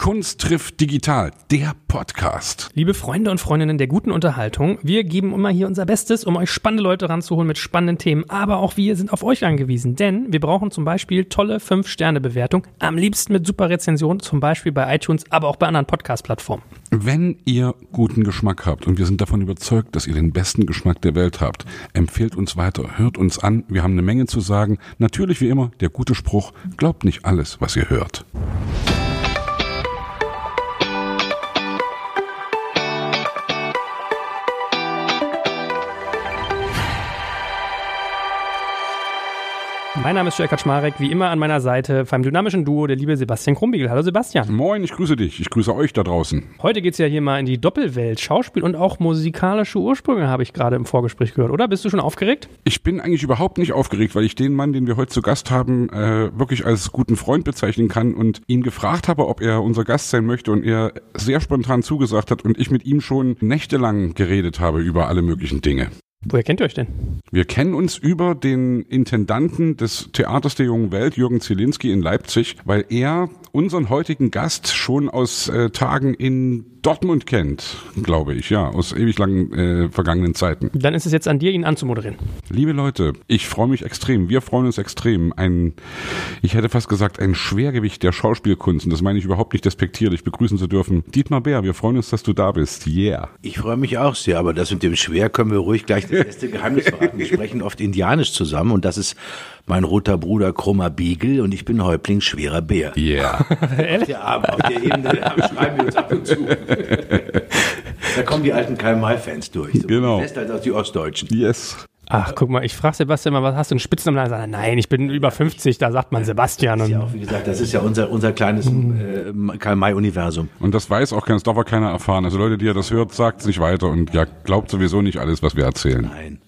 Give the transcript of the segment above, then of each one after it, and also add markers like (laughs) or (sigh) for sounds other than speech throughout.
Kunst trifft digital, der Podcast. Liebe Freunde und Freundinnen der guten Unterhaltung, wir geben immer hier unser Bestes, um euch spannende Leute ranzuholen mit spannenden Themen, aber auch wir sind auf euch angewiesen, denn wir brauchen zum Beispiel tolle 5-Sterne-Bewertung, am liebsten mit super Rezensionen, zum Beispiel bei iTunes, aber auch bei anderen Podcast-Plattformen. Wenn ihr guten Geschmack habt und wir sind davon überzeugt, dass ihr den besten Geschmack der Welt habt, empfehlt uns weiter, hört uns an, wir haben eine Menge zu sagen. Natürlich wie immer der gute Spruch, glaubt nicht alles, was ihr hört. Mein Name ist Jörg Kaczmarek, wie immer an meiner Seite beim dynamischen Duo der liebe Sebastian Krumbiegel. Hallo Sebastian. Moin, ich grüße dich. Ich grüße euch da draußen. Heute geht's ja hier mal in die Doppelwelt. Schauspiel und auch musikalische Ursprünge habe ich gerade im Vorgespräch gehört, oder? Bist du schon aufgeregt? Ich bin eigentlich überhaupt nicht aufgeregt, weil ich den Mann, den wir heute zu Gast haben, äh, wirklich als guten Freund bezeichnen kann und ihn gefragt habe, ob er unser Gast sein möchte und er sehr spontan zugesagt hat und ich mit ihm schon nächtelang geredet habe über alle möglichen Dinge. Woher kennt ihr euch denn? Wir kennen uns über den Intendanten des Theaters der jungen Welt, Jürgen Zielinski in Leipzig, weil er unseren heutigen Gast schon aus äh, Tagen in Dortmund kennt, glaube ich, ja, aus ewig langen äh, vergangenen Zeiten. Dann ist es jetzt an dir, ihn anzumoderieren. Liebe Leute, ich freue mich extrem. Wir freuen uns extrem. Ein, ich hätte fast gesagt, ein Schwergewicht der Schauspielkunst. Und das meine ich überhaupt nicht despektierlich begrüßen zu dürfen. Dietmar Bär, wir freuen uns, dass du da bist. Yeah. Ich freue mich auch sehr, aber das mit dem Schwer können wir ruhig gleich das (laughs) erste Geheimnis verraten. Wir sprechen oft Indianisch zusammen und das ist mein roter Bruder Krummer Beagle und ich bin Häuptling schwerer Bär. Yeah. (laughs) auf, der, auf der Ebene schreiben wir uns ab und zu. (laughs) da kommen die alten Karl-May-Fans durch. So Genau. West als die Ostdeutschen. Yes. Ach, guck mal, ich frage Sebastian mal, was hast du einen Spitznamen? Da sagt er, nein, ich bin über 50, da sagt man Sebastian. Das ist ja Und auch, wie gesagt, das ist ja unser, unser kleines äh, Karl-May-Universum. Und das weiß auch keiner, das darf auch keiner erfahren. Also Leute, die ja das hört, sagt es nicht weiter und ja, glaubt sowieso nicht alles, was wir erzählen. Nein.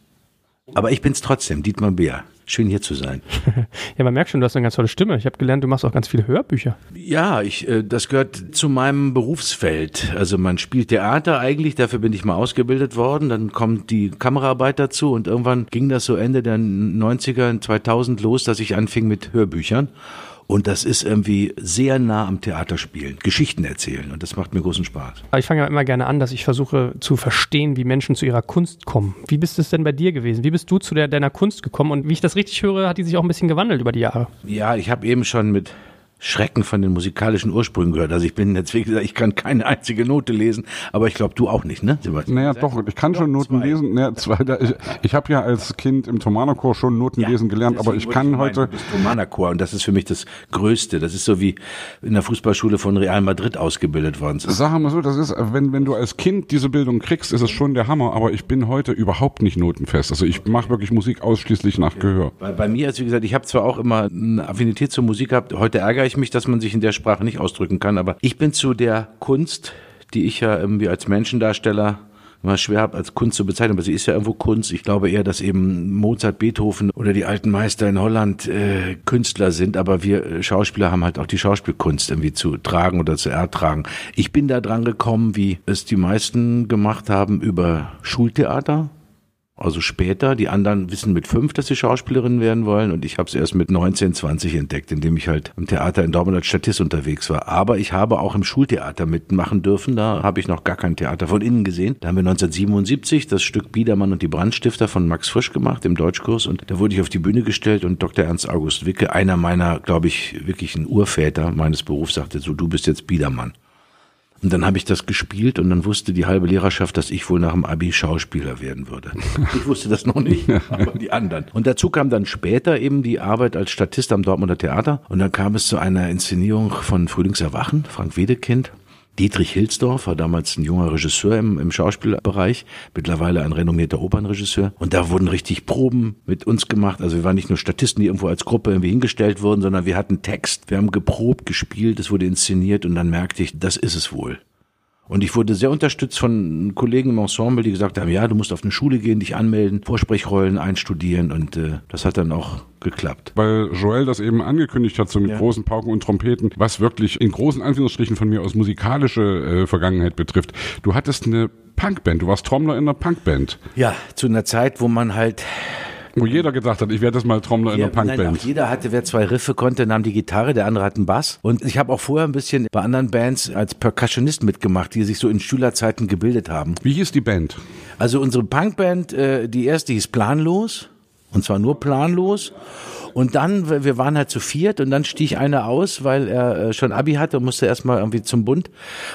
Aber ich bin's trotzdem, Dietmar Bär. Schön hier zu sein. (laughs) ja, man merkt schon, du hast eine ganz tolle Stimme. Ich habe gelernt, du machst auch ganz viele Hörbücher. Ja, ich, äh, das gehört zu meinem Berufsfeld. Also man spielt Theater eigentlich, dafür bin ich mal ausgebildet worden. Dann kommt die Kameraarbeit dazu und irgendwann ging das so Ende der 90er, 2000 los, dass ich anfing mit Hörbüchern. Und das ist irgendwie sehr nah am Theaterspielen, Geschichten erzählen. Und das macht mir großen Spaß. Aber ich fange ja immer gerne an, dass ich versuche zu verstehen, wie Menschen zu ihrer Kunst kommen. Wie bist es denn bei dir gewesen? Wie bist du zu der, deiner Kunst gekommen? Und wie ich das richtig höre, hat die sich auch ein bisschen gewandelt über die Jahre. Ja, ich habe eben schon mit Schrecken von den musikalischen Ursprüngen gehört. Also ich bin jetzt, wie gesagt, ich kann keine einzige Note lesen, aber ich glaube, du auch nicht, ne, Sebastian? Naja, doch, ich kann schon Noten zwei. lesen. Naja, zwei, da, ich ich habe ja als Kind im Thomanerchor schon Noten lesen gelernt, aber ich kann heute. Ich meinen, du bist Romana-Chor und das ist für mich das Größte. Das ist so wie in der Fußballschule von Real Madrid ausgebildet worden. zu. Sag mal so, das ist, wenn, wenn du als Kind diese Bildung kriegst, ist es schon der Hammer, aber ich bin heute überhaupt nicht notenfest. Also ich mache wirklich Musik ausschließlich nach Gehör. Bei, bei mir ist, wie gesagt, ich habe zwar auch immer eine Affinität zur Musik gehabt. Heute ärgere ich mich, dass man sich in der Sprache nicht ausdrücken kann, aber ich bin zu der Kunst, die ich ja irgendwie als Menschendarsteller immer schwer habe, als Kunst zu bezeichnen, aber sie ist ja irgendwo Kunst. Ich glaube eher, dass eben Mozart, Beethoven oder die alten Meister in Holland äh, Künstler sind, aber wir äh, Schauspieler haben halt auch die Schauspielkunst irgendwie zu tragen oder zu ertragen. Ich bin da dran gekommen, wie es die meisten gemacht haben über Schultheater. Also später, die anderen wissen mit fünf, dass sie Schauspielerin werden wollen und ich habe es erst mit 19, 20 entdeckt, indem ich halt im Theater in Dortmund als Statist unterwegs war. Aber ich habe auch im Schultheater mitmachen dürfen, da habe ich noch gar kein Theater von innen gesehen. Da haben wir 1977 das Stück Biedermann und die Brandstifter von Max Frisch gemacht im Deutschkurs und da wurde ich auf die Bühne gestellt und Dr. Ernst August Wicke, einer meiner, glaube ich, wirklichen Urväter meines Berufs, sagte so, du bist jetzt Biedermann. Und dann habe ich das gespielt und dann wusste die halbe Lehrerschaft, dass ich wohl nach dem Abi Schauspieler werden würde. (laughs) Ich wusste das noch nicht, aber die anderen. Und dazu kam dann später eben die Arbeit als Statist am Dortmunder Theater. Und dann kam es zu einer Inszenierung von Frühlingserwachen, Frank Wedekind. Dietrich Hilsdorf war damals ein junger Regisseur im, im Schauspielbereich, mittlerweile ein renommierter Opernregisseur. Und da wurden richtig Proben mit uns gemacht. Also wir waren nicht nur Statisten, die irgendwo als Gruppe irgendwie hingestellt wurden, sondern wir hatten Text. Wir haben geprobt, gespielt, es wurde inszeniert und dann merkte ich, das ist es wohl. Und ich wurde sehr unterstützt von Kollegen im Ensemble, die gesagt haben, ja, du musst auf eine Schule gehen, dich anmelden, Vorsprechrollen einstudieren und äh, das hat dann auch geklappt. Weil Joel das eben angekündigt hat, so mit Ja. großen Pauken und Trompeten, was wirklich in großen Anführungsstrichen von mir aus musikalische äh, Vergangenheit betrifft. Du hattest eine Punkband, du warst Trommler in einer Punkband. Ja, zu einer Zeit, wo man halt Wo jeder gedacht hat, ich werde das mal Trommler in einer nein, Punkband. auch jeder hatte, wer zwei Riffe konnte, nahm die Gitarre, der andere hat einen Bass. Und ich habe auch vorher ein bisschen bei anderen Bands als Percussionist mitgemacht, die sich so in Schülerzeiten gebildet haben. Wie hieß die Band? Also unsere Punkband, äh, die erste hieß Planlos. Und zwar nur planlos. Und dann, wir waren halt zu viert und dann stieg einer aus, weil er äh, schon Abi hatte und musste erstmal irgendwie zum Bund.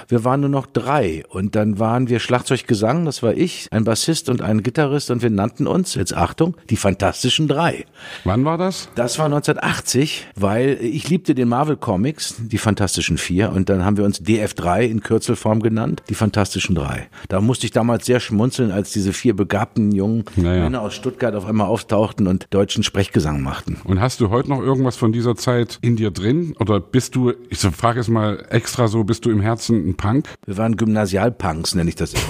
Wir waren nur noch drei. Und dann waren wir Schlagzeug Gesang, das war ich, ein Bassist und ein Gitarrist und wir nannten uns, jetzt Achtung, die Fantastischen Drei. Wann war das? Das war 1980, weil ich liebte den Marvel Comics, die Fantastischen Vier, und dann haben wir uns DF3 in Kürzelform genannt, die Fantastischen Drei. Da musste ich damals sehr schmunzeln, als diese vier begabten jungen Naja. Männer aus Stuttgart auf einmal auftauchten und deutschen Sprechgesang machten. Und hast du heute noch irgendwas von dieser Zeit in dir drin? Oder bist du, ich so frage es mal extra so, bist du im Herzen ein Punk? Wir waren Gymnasialpunks, nenne ich das immer.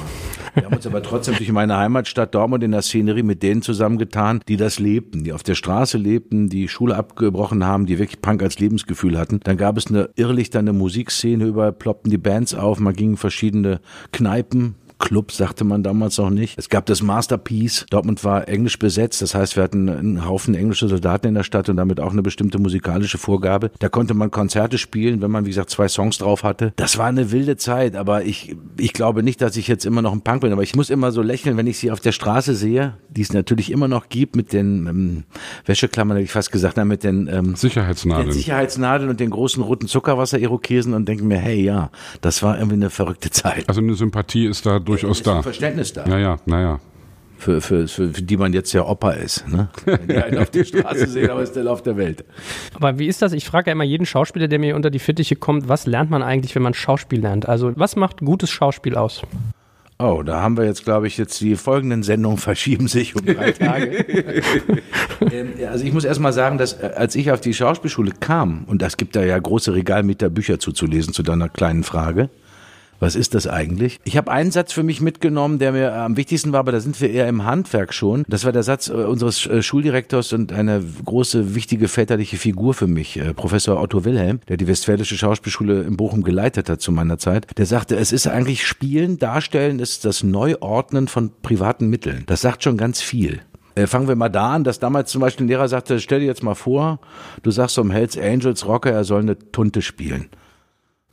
Wir haben uns aber trotzdem durch meine Heimatstadt Dortmund in der Szenerie mit denen zusammengetan, die das lebten, die auf der Straße lebten, die Schule abgebrochen haben, die wirklich Punk als Lebensgefühl hatten. Dann gab es eine irrlichternde Musikszene, überall ploppten die Bands auf, man ging in verschiedene Kneipen, Club sagte man damals noch nicht. Es gab das Masterpiece. Dortmund war englisch besetzt. Das heißt, wir hatten einen Haufen englische Soldaten in der Stadt und damit auch eine bestimmte musikalische Vorgabe. Da konnte man Konzerte spielen, wenn man, wie gesagt, zwei Songs drauf hatte. Das war eine wilde Zeit, aber ich, ich glaube nicht, dass ich jetzt immer noch ein Punk bin. Aber ich muss immer so lächeln, wenn ich sie auf der Straße sehe, die es natürlich immer noch gibt mit den ähm, Wäscheklammern, hätte ich fast gesagt, mit den ähm, den Sicherheitsnadeln. Sicherheitsnadeln und den großen roten Zuckerwasser-Irokesen und denke mir, hey, ja, das war irgendwie eine verrückte Zeit. Also eine Sympathie ist da durchaus da. Verständnis da, Naja, naja. für, für, für, für die man jetzt ja Opa ist. Ne? Wenn die einen auf der Straße (laughs) sehen, aber ist der Lauf der Welt. Aber wie ist das? Ich frage ja immer jeden Schauspieler, der mir unter die Fittiche kommt, was lernt man eigentlich, wenn man Schauspiel lernt? Also was macht gutes Schauspiel aus? Oh, da haben wir jetzt, glaube ich, jetzt die folgenden Sendungen verschieben sich um drei Tage. (laughs) ähm, also ich muss erst mal sagen, dass äh, als ich auf die Schauspielschule kam, und das gibt da ja große Regalmeter Bücher zuzulesen zu deiner kleinen Frage, was ist das eigentlich? Ich habe einen Satz für mich mitgenommen, der mir am wichtigsten war, aber da sind wir eher im Handwerk schon. Das war der Satz äh, unseres äh, Schuldirektors und eine große, wichtige väterliche Figur für mich, äh, Professor Otto Wilhelm, der die Westfälische Schauspielschule in Bochum geleitet hat zu meiner Zeit. Der sagte, es ist eigentlich Spielen, Darstellen, ist das Neuordnen von privaten Mitteln. Das sagt schon ganz viel. Fangen wir mal da an, dass damals zum Beispiel ein Lehrer sagte, stell dir jetzt mal vor, du sagst zum Hells Angels Rocker, er soll eine Tunte spielen.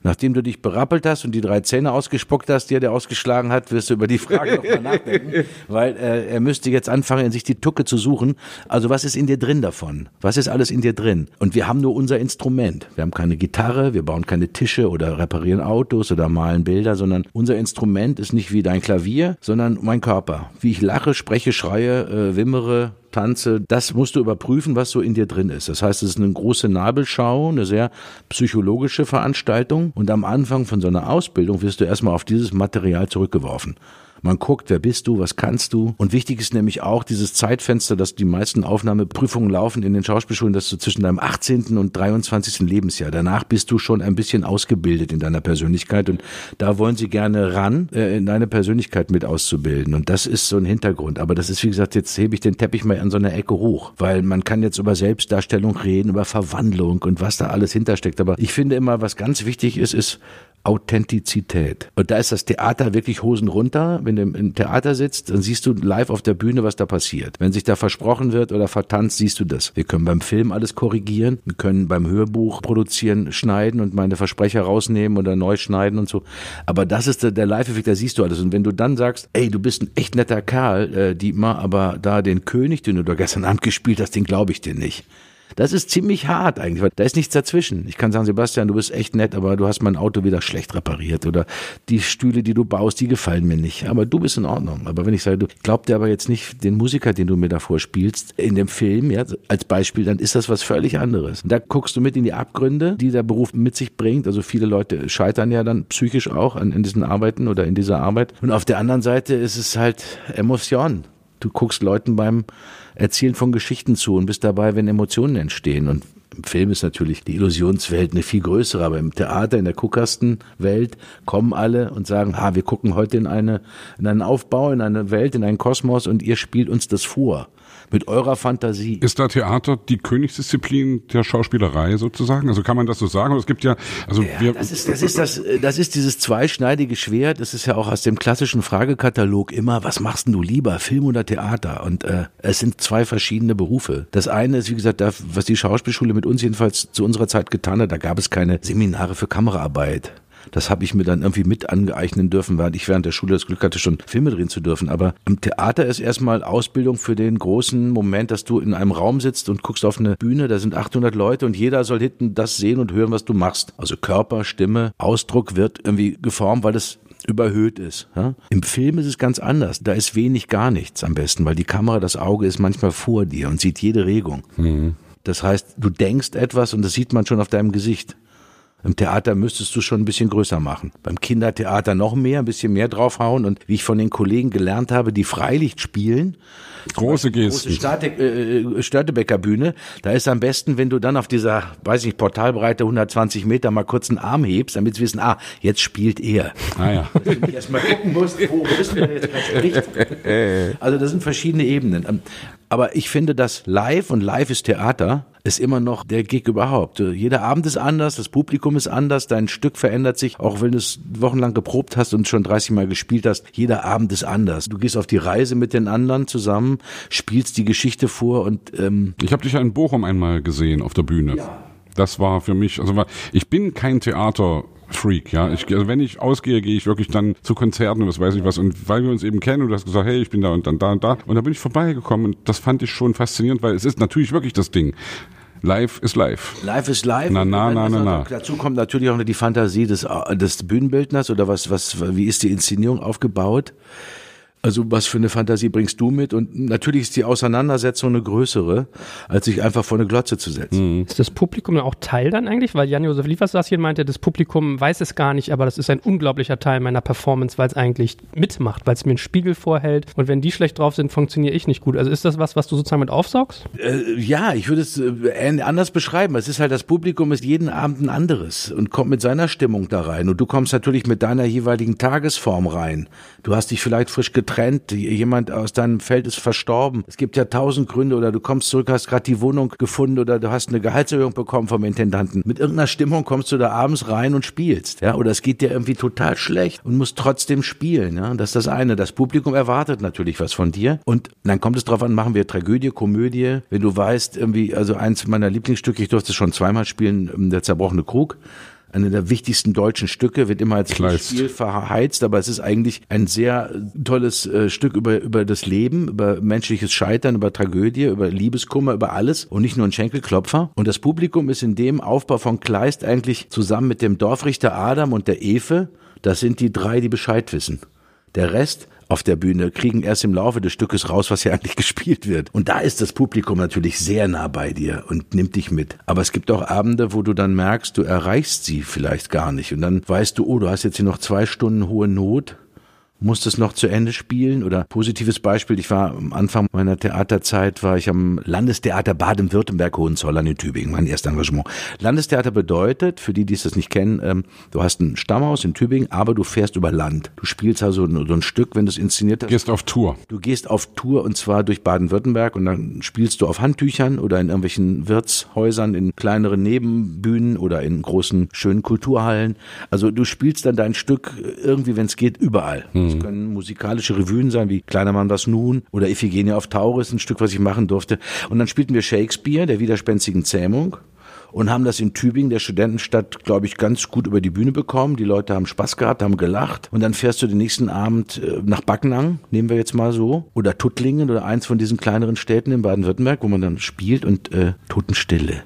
Nachdem du dich berappelt hast und die drei Zähne ausgespuckt hast, die er dir ausgeschlagen hat, wirst du über die Frage nochmal nachdenken, (laughs) weil äh, er müsste jetzt anfangen, in sich die Tucke zu suchen. Also was ist in dir drin davon? Was ist alles in dir drin? Und wir haben nur unser Instrument. Wir haben keine Gitarre, wir bauen keine Tische oder reparieren Autos oder malen Bilder, sondern unser Instrument ist nicht wie dein Klavier, sondern mein Körper. Wie ich lache, spreche, schreie, äh, wimmere, tanze, das musst du überprüfen, was so in dir drin ist. Das heißt, es ist eine große Nabelschau, eine sehr psychologische Veranstaltung und am Anfang von so einer Ausbildung wirst du erstmal auf dieses Material zurückgeworfen. Man guckt, wer bist du, was kannst du. Und wichtig ist nämlich auch dieses Zeitfenster, dass die meisten Aufnahmeprüfungen laufen in den Schauspielschulen, dass du zwischen deinem 18. und 23. Lebensjahr, danach bist du schon ein bisschen ausgebildet in deiner Persönlichkeit und da wollen sie gerne ran, äh, in deine Persönlichkeit mit auszubilden. Und das ist so ein Hintergrund. Aber das ist, wie gesagt, jetzt hebe ich den Teppich mal an so einer Ecke hoch, weil man kann jetzt über Selbstdarstellung reden, über Verwandlung und was da alles hintersteckt. Aber ich finde immer, was ganz wichtig ist, ist, Authentizität. Und da ist das Theater wirklich Hosen runter. Wenn du im Theater sitzt, dann siehst du live auf der Bühne, was da passiert. Wenn sich da versprochen wird oder vertanzt, siehst du das. Wir können beim Film alles korrigieren. Wir können beim Hörbuch produzieren, schneiden und meine Versprecher rausnehmen oder neu schneiden und so. Aber das ist der, der Live-Effekt, da siehst du alles. Und wenn du dann sagst, ey, du bist ein echt netter Kerl, äh, Dietmar, aber da den König, den du da gestern Abend gespielt hast, den glaube ich dir nicht. Das ist ziemlich hart eigentlich, weil da ist nichts dazwischen. Ich kann sagen, Sebastian, du bist echt nett, aber du hast mein Auto wieder schlecht repariert oder die Stühle, die du baust, die gefallen mir nicht. Aber du bist in Ordnung. Aber wenn ich sage, du glaubst dir aber jetzt nicht den Musiker, den du mir davor spielst, in dem Film, ja, als Beispiel, dann ist das was völlig anderes. Und da guckst du mit in die Abgründe, die der Beruf mit sich bringt. Also viele Leute scheitern ja dann psychisch auch an, in diesen Arbeiten oder in dieser Arbeit. Und auf der anderen Seite ist es halt Emotion. Du guckst Leuten beim Erzählen von Geschichten zu und bist dabei, wenn Emotionen entstehen. Und im Film ist natürlich die Illusionswelt eine viel größere, aber im Theater, in der Kuckastenwelt kommen alle und sagen, ha, wir gucken heute in eine, in einen Aufbau, in eine Welt, in einen Kosmos und ihr spielt uns das vor. Mit eurer Fantasie. Ist da Theater die Königsdisziplin der Schauspielerei sozusagen? Also kann man das so sagen? es gibt ja, also ja, wir das ist das ist das das ist dieses zweischneidige Schwert. Das ist ja auch aus dem klassischen Fragekatalog immer, was machst du lieber, Film oder Theater? Und äh, es sind zwei verschiedene Berufe. Das eine ist wie gesagt, da, was die Schauspielschule mit uns jedenfalls zu unserer Zeit getan hat. Da gab es keine Seminare für Kameraarbeit. Das habe ich mir dann irgendwie mit angeeignen dürfen, weil ich während der Schule das Glück hatte, schon Filme drehen zu dürfen. Aber im Theater ist erstmal Ausbildung für den großen Moment, dass du in einem Raum sitzt und guckst auf eine Bühne, da sind 800 Leute und jeder soll hinten das sehen und hören, was du machst. Also Körper, Stimme, Ausdruck wird irgendwie geformt, weil das überhöht ist. Ja? Im Film ist es ganz anders. Da ist wenig gar nichts am besten, weil die Kamera, das Auge ist manchmal vor dir und sieht jede Regung. Mhm. Das heißt, du denkst etwas und das sieht man schon auf deinem Gesicht. Im Theater müsstest du schon ein bisschen größer machen. Beim Kindertheater noch mehr, ein bisschen mehr draufhauen. Und wie ich von den Kollegen gelernt habe, die Freilicht spielen, große Gesten. Große Starte, äh, Störtebecker Bühne, da ist am besten, wenn du dann auf dieser, weiß ich nicht, Portalbreite 120 Meter mal kurz einen Arm hebst, damit sie wissen, ah, jetzt spielt er. Ah ja. (laughs) Dass du erstmal gucken musst, wo bist du, der jetzt spricht. (laughs) Also das sind verschiedene Ebenen. Aber ich finde, dass live und live ist Theater ist immer noch der Gig überhaupt. Jeder Abend ist anders, das Publikum ist anders, dein Stück verändert sich, auch wenn du es wochenlang geprobt hast und schon 30 Mal gespielt hast. Jeder Abend ist anders. Du gehst auf die Reise mit den anderen zusammen, spielst die Geschichte vor und ähm ich habe dich ja in Bochum einmal gesehen auf der Bühne. Ja. Das war für mich, also ich bin kein Theater Freak, ja. Ich, also wenn ich ausgehe, gehe ich wirklich dann zu Konzerten und was weiß ich was. Und weil wir uns eben kennen und du hast gesagt, hey, ich bin da und dann da und da. Und da bin ich vorbeigekommen und das fand ich schon faszinierend, weil es ist natürlich wirklich das Ding. Live ist live. Live ist live. Na, na, na, na, na. Dazu kommt natürlich auch noch die Fantasie des, des Bühnenbildners oder was, was, wie ist die Inszenierung aufgebaut? Also was für eine Fantasie bringst du mit? Und natürlich ist die Auseinandersetzung eine größere, als sich einfach vor eine Glotze zu setzen. Mhm. Ist das Publikum auch Teil dann eigentlich? Weil Jan-Josef Liefersasschen meinte, das Publikum weiß es gar nicht, aber das ist ein unglaublicher Teil meiner Performance, weil es eigentlich mitmacht, weil es mir einen Spiegel vorhält. Und wenn die schlecht drauf sind, funktioniere ich nicht gut. Also ist das was, was du sozusagen mit aufsaugst? Äh, ja, ich würde es äh, anders beschreiben. Es ist halt, das Publikum ist jeden Abend ein anderes und kommt mit seiner Stimmung da rein. Und du kommst natürlich mit deiner jeweiligen Tagesform rein. Du hast dich vielleicht frisch getrennt, jemand aus deinem Feld ist verstorben. Es gibt ja tausend Gründe oder du kommst zurück, hast gerade die Wohnung gefunden oder du hast eine Gehaltserhöhung bekommen vom Intendanten. Mit irgendeiner Stimmung kommst du da abends rein und spielst, ja, oder es geht dir irgendwie total schlecht und musst trotzdem spielen, ja. Das ist das eine. Das Publikum erwartet natürlich was von dir und dann kommt es drauf an, machen wir Tragödie, Komödie. Wenn du weißt, irgendwie, also eins meiner Lieblingsstücke, ich durfte es schon zweimal spielen, der zerbrochene Krug eine der wichtigsten deutschen Stücke, wird immer als. Spiel verheizt, aber es ist eigentlich ein sehr tolles äh, Stück über, über das Leben, über menschliches Scheitern, über Tragödie, über Liebeskummer, über alles und nicht nur ein Schenkelklopfer. Und das Publikum ist in dem Aufbau von Kleist eigentlich zusammen mit dem Dorfrichter Adam und der Efe, das sind die drei, die Bescheid wissen. Der Rest auf der Bühne, kriegen erst im Laufe des Stückes raus, was ja eigentlich (laughs) gespielt wird. Und da ist das Publikum natürlich sehr nah bei dir und nimmt dich mit. Aber es gibt auch Abende, wo du dann merkst, du erreichst sie vielleicht gar nicht. Und dann weißt du, oh, du hast jetzt hier noch zwei Stunden hohe Not muss es noch zu Ende spielen? Oder positives Beispiel, ich war am Anfang meiner Theaterzeit, war ich am Landestheater Baden-Württemberg-Hohenzollern in Tübingen, mein erstes Engagement. Landestheater bedeutet, für die, die es das nicht kennen, ähm, du hast ein Stammhaus in Tübingen, aber du fährst über Land. Du spielst also so ein Stück, wenn du es inszeniert hast. Du gehst auf Tour. Du gehst auf Tour und zwar durch Baden-Württemberg und dann spielst du auf Handtüchern oder in irgendwelchen Wirtshäusern, in kleineren Nebenbühnen oder in großen, schönen Kulturhallen. Also du spielst dann dein Stück irgendwie, wenn es geht, überall. Mhm. Das können musikalische Revuen sein, wie Kleiner Mann was nun oder Iphigenie auf Tauris, ein Stück, was ich machen durfte. Und dann spielten wir Shakespeare, der widerspenstigen Zähmung und haben das in Tübingen, der Studentenstadt, glaube ich, ganz gut über die Bühne bekommen. Die Leute haben Spaß gehabt, haben gelacht. Und dann fährst du den nächsten Abend äh, nach Backnang, nehmen wir jetzt mal so, oder Tuttlingen oder eins von diesen kleineren Städten in Baden-Württemberg, wo man dann spielt und äh, Totenstille.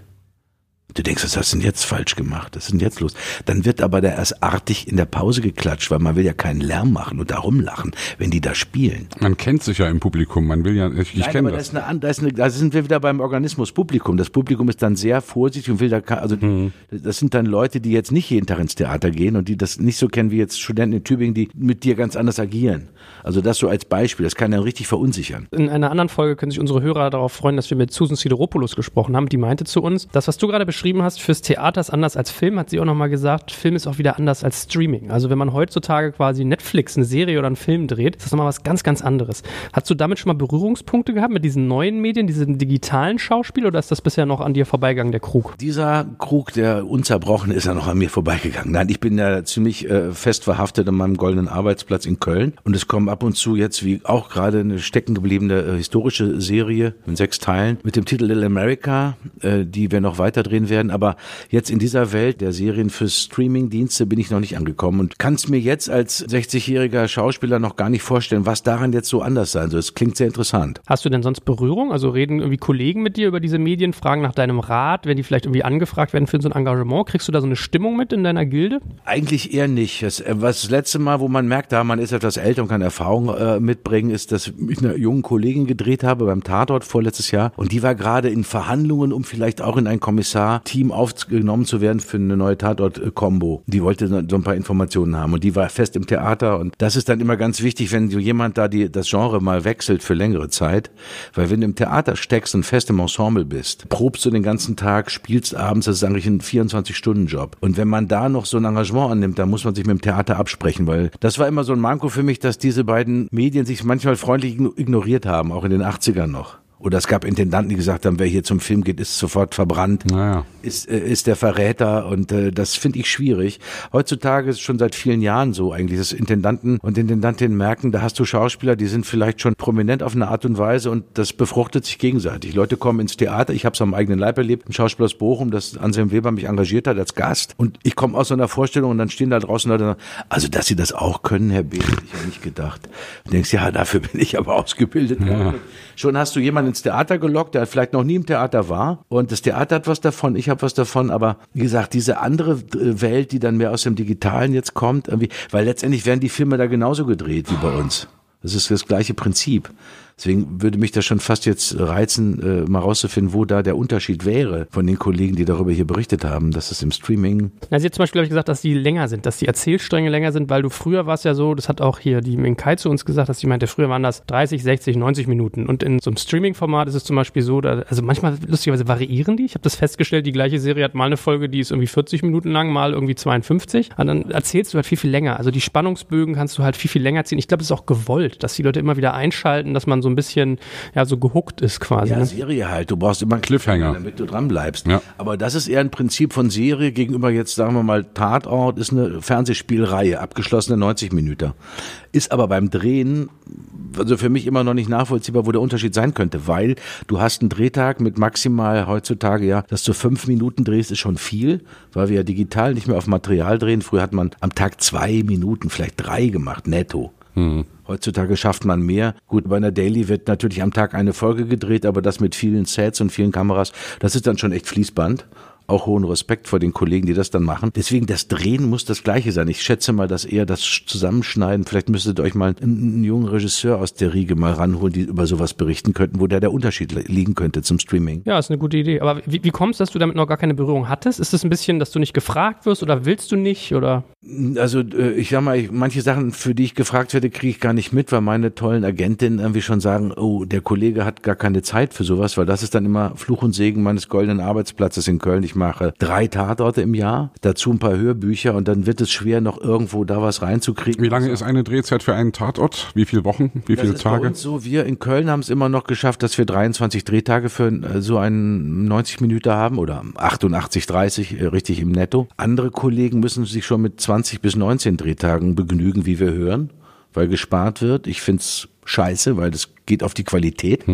Du denkst, was hast du denn jetzt falsch gemacht? Was ist denn jetzt los? Dann wird aber da erst artig in der Pause geklatscht, weil man will ja keinen Lärm machen und da rumlachen, wenn die da spielen. Man kennt sich ja im Publikum, man will ja, ich, ich kenne das. das. Ist eine, das ist eine, da sind wir wieder beim Organismus Publikum. Das Publikum ist dann sehr vorsichtig und will da, also mhm. das sind dann Leute, die jetzt nicht jeden Tag ins Theater gehen und die das nicht so kennen wie jetzt Studenten in Tübingen, die mit dir ganz anders agieren. Also das so als Beispiel, das kann ja richtig verunsichern. In einer anderen Folge können sich unsere Hörer darauf freuen, dass wir mit Susan Sideropoulos gesprochen haben. Die meinte zu uns, das, was du gerade beschreibst, beschrieben hast, fürs Theater ist anders als Film, hat sie auch nochmal gesagt, Film ist auch wieder anders als Streaming. Also wenn man heutzutage quasi Netflix eine Serie oder einen Film dreht, ist das nochmal was ganz, ganz anderes. Hast du damit schon mal Berührungspunkte gehabt mit diesen neuen Medien, diesem digitalen Schauspiel oder ist das bisher noch an dir vorbeigegangen, der Krug? Dieser Krug, der unzerbrochen ist, ja noch an mir vorbeigegangen. Nein, ich bin ja ziemlich äh, fest verhaftet an meinem goldenen Arbeitsplatz in Köln und es kommen ab und zu jetzt, wie auch gerade eine steckengebliebene äh, historische Serie in sechs Teilen mit dem Titel Little America, äh, die wir noch weiter drehen werden. Aber jetzt in dieser Welt der Serien für Streaming-Dienste bin ich noch nicht angekommen und kann es mir jetzt als 60-jähriger Schauspieler noch gar nicht vorstellen, was daran jetzt so anders sein soll. Es klingt sehr interessant. Hast du denn sonst Berührung? Also reden irgendwie Kollegen mit dir über diese Medien, fragen nach deinem Rat, wenn die vielleicht irgendwie angefragt werden für so ein Engagement? Kriegst du da so eine Stimmung mit in deiner Gilde? Eigentlich eher nicht. Das, äh, was das letzte Mal, wo man merkt, da man ist etwas älter und kann Erfahrung äh, mitbringen, ist, dass ich einer jungen Kollegin gedreht habe beim Tatort vorletztes Jahr und die war gerade in Verhandlungen, um vielleicht auch in ein Kommissar-Team aufgenommen zu werden für eine neue Tatort-Kombo. Die wollte so ein paar Informationen haben und die war fest im Theater und das ist dann immer ganz wichtig, wenn du jemand da die, das Genre mal wechselt für längere Zeit, weil wenn du im Theater steckst und fest im Ensemble bist, probst du den ganzen Tag, spielst abends, das ist eigentlich ein 24-Stunden-Job. Und wenn man da noch so ein Engagement annimmt, dann muss man sich mit dem Theater absprechen, weil das war immer so ein Manko für mich, dass diese beiden Medien sich manchmal freundlich ignoriert haben, auch in den 80ern noch. Oder es gab Intendanten, die gesagt haben, wer hier zum Film geht, ist sofort verbrannt, Naja. ist, äh, ist der Verräter und äh, das finde ich schwierig. Heutzutage ist es schon seit vielen Jahren so eigentlich, dass Intendanten und Intendantinnen merken, da hast du Schauspieler, die sind vielleicht schon prominent auf eine Art und Weise und das befruchtet sich gegenseitig. Leute kommen ins Theater, ich habe es am eigenen Leib erlebt, ein Schauspiel aus Bochum, das Anselm Weber mich engagiert hat als Gast und ich komme aus so einer Vorstellung und dann stehen da draußen Leute, und sagen, also dass sie das auch können, Herr B., hätte ich ja nicht gedacht. Du denkst, ja, dafür bin ich aber ausgebildet. worden. Schon hast du jemanden ins Theater gelockt, der vielleicht noch nie im Theater war. Und das Theater hat was davon, ich habe was davon. Aber wie gesagt, diese andere äh, Welt, die dann mehr aus dem Digitalen jetzt kommt, irgendwie, weil letztendlich werden die Filme da genauso gedreht wie bei uns. Das ist das gleiche Prinzip. Deswegen würde mich das schon fast jetzt reizen, äh, mal rauszufinden, wo da der Unterschied wäre von den Kollegen, die darüber hier berichtet haben, dass es im Streaming Na, sie hat zum Beispiel, ich, gesagt, dass die länger sind, dass die Erzählstränge länger sind, weil du früher warst ja so, das hat auch hier die Minkai zu uns gesagt, dass sie meinte, früher waren das 30, 60, 90 Minuten. Und in so einem Streaming-Format ist es zum Beispiel so, da, also manchmal lustigerweise variieren die. Ich habe das festgestellt, die gleiche Serie hat mal eine Folge, die ist irgendwie 40 Minuten lang, mal irgendwie 52. Und dann erzählst du halt viel, viel länger. Also die Spannungsbögen kannst du halt viel, viel länger ziehen. Ich glaube, es ist auch gewollt, dass die Leute immer wieder einschalten, dass man so ein bisschen, ja, so gehuckt ist quasi. Ja, ne? Serie halt. Du brauchst immer einen Cliffhanger. damit du dran bleibst. Ja. Aber das ist eher ein Prinzip von Serie gegenüber jetzt, sagen wir mal, Tatort ist eine Fernsehspielreihe, abgeschlossene 90 Minuten. Ist aber beim Drehen, also für mich immer noch nicht nachvollziehbar, wo der Unterschied sein könnte, weil du hast einen Drehtag mit maximal heutzutage, ja, dass du fünf Minuten drehst, ist schon viel, weil wir ja digital nicht mehr auf Material drehen. Früher hat man am Tag zwei Minuten, vielleicht drei gemacht, netto. Heutzutage schafft man mehr. Gut, bei einer Daily wird natürlich am Tag eine Folge gedreht, aber das mit vielen Sets und vielen Kameras, das ist dann schon echt Fließband. Auch hohen Respekt vor den Kollegen, die das dann machen. Deswegen, das Drehen muss das Gleiche sein. Ich schätze mal, dass eher das Zusammenschneiden, vielleicht müsstet ihr euch mal einen, einen jungen Regisseur aus der Riege mal ranholen, die über sowas berichten könnten, wo da der Unterschied li- liegen könnte zum Streaming. Ja, ist eine gute Idee. Aber wie, wie kommst du, dass du damit noch gar keine Berührung hattest? Ist es ein bisschen, dass du nicht gefragt wirst oder willst du nicht? Oder Also äh, ich sag mal, ich, manche Sachen, für die ich gefragt werde, kriege ich gar nicht mit, weil meine tollen Agentinnen irgendwie schon sagen, oh, der Kollege hat gar keine Zeit für sowas, weil das ist dann immer Fluch und Segen meines goldenen Arbeitsplatzes in Köln. Ich mache drei Tatorte im Jahr, dazu ein paar Hörbücher und dann wird es schwer, noch irgendwo da was reinzukriegen. Wie lange ist eine Drehzeit für einen Tatort? Wie viele Wochen? Wie Das viele ist bei Tage? uns so, wir in Köln haben es immer noch geschafft, dass wir 23 Drehtage für äh, so einen 90 Minuten haben oder 88, 30 äh, richtig im Netto. Andere Kollegen müssen sich schon mit 20 bis 19 Drehtagen begnügen, wie wir hören, weil gespart wird. Ich find's scheiße, weil das geht auf die Qualität.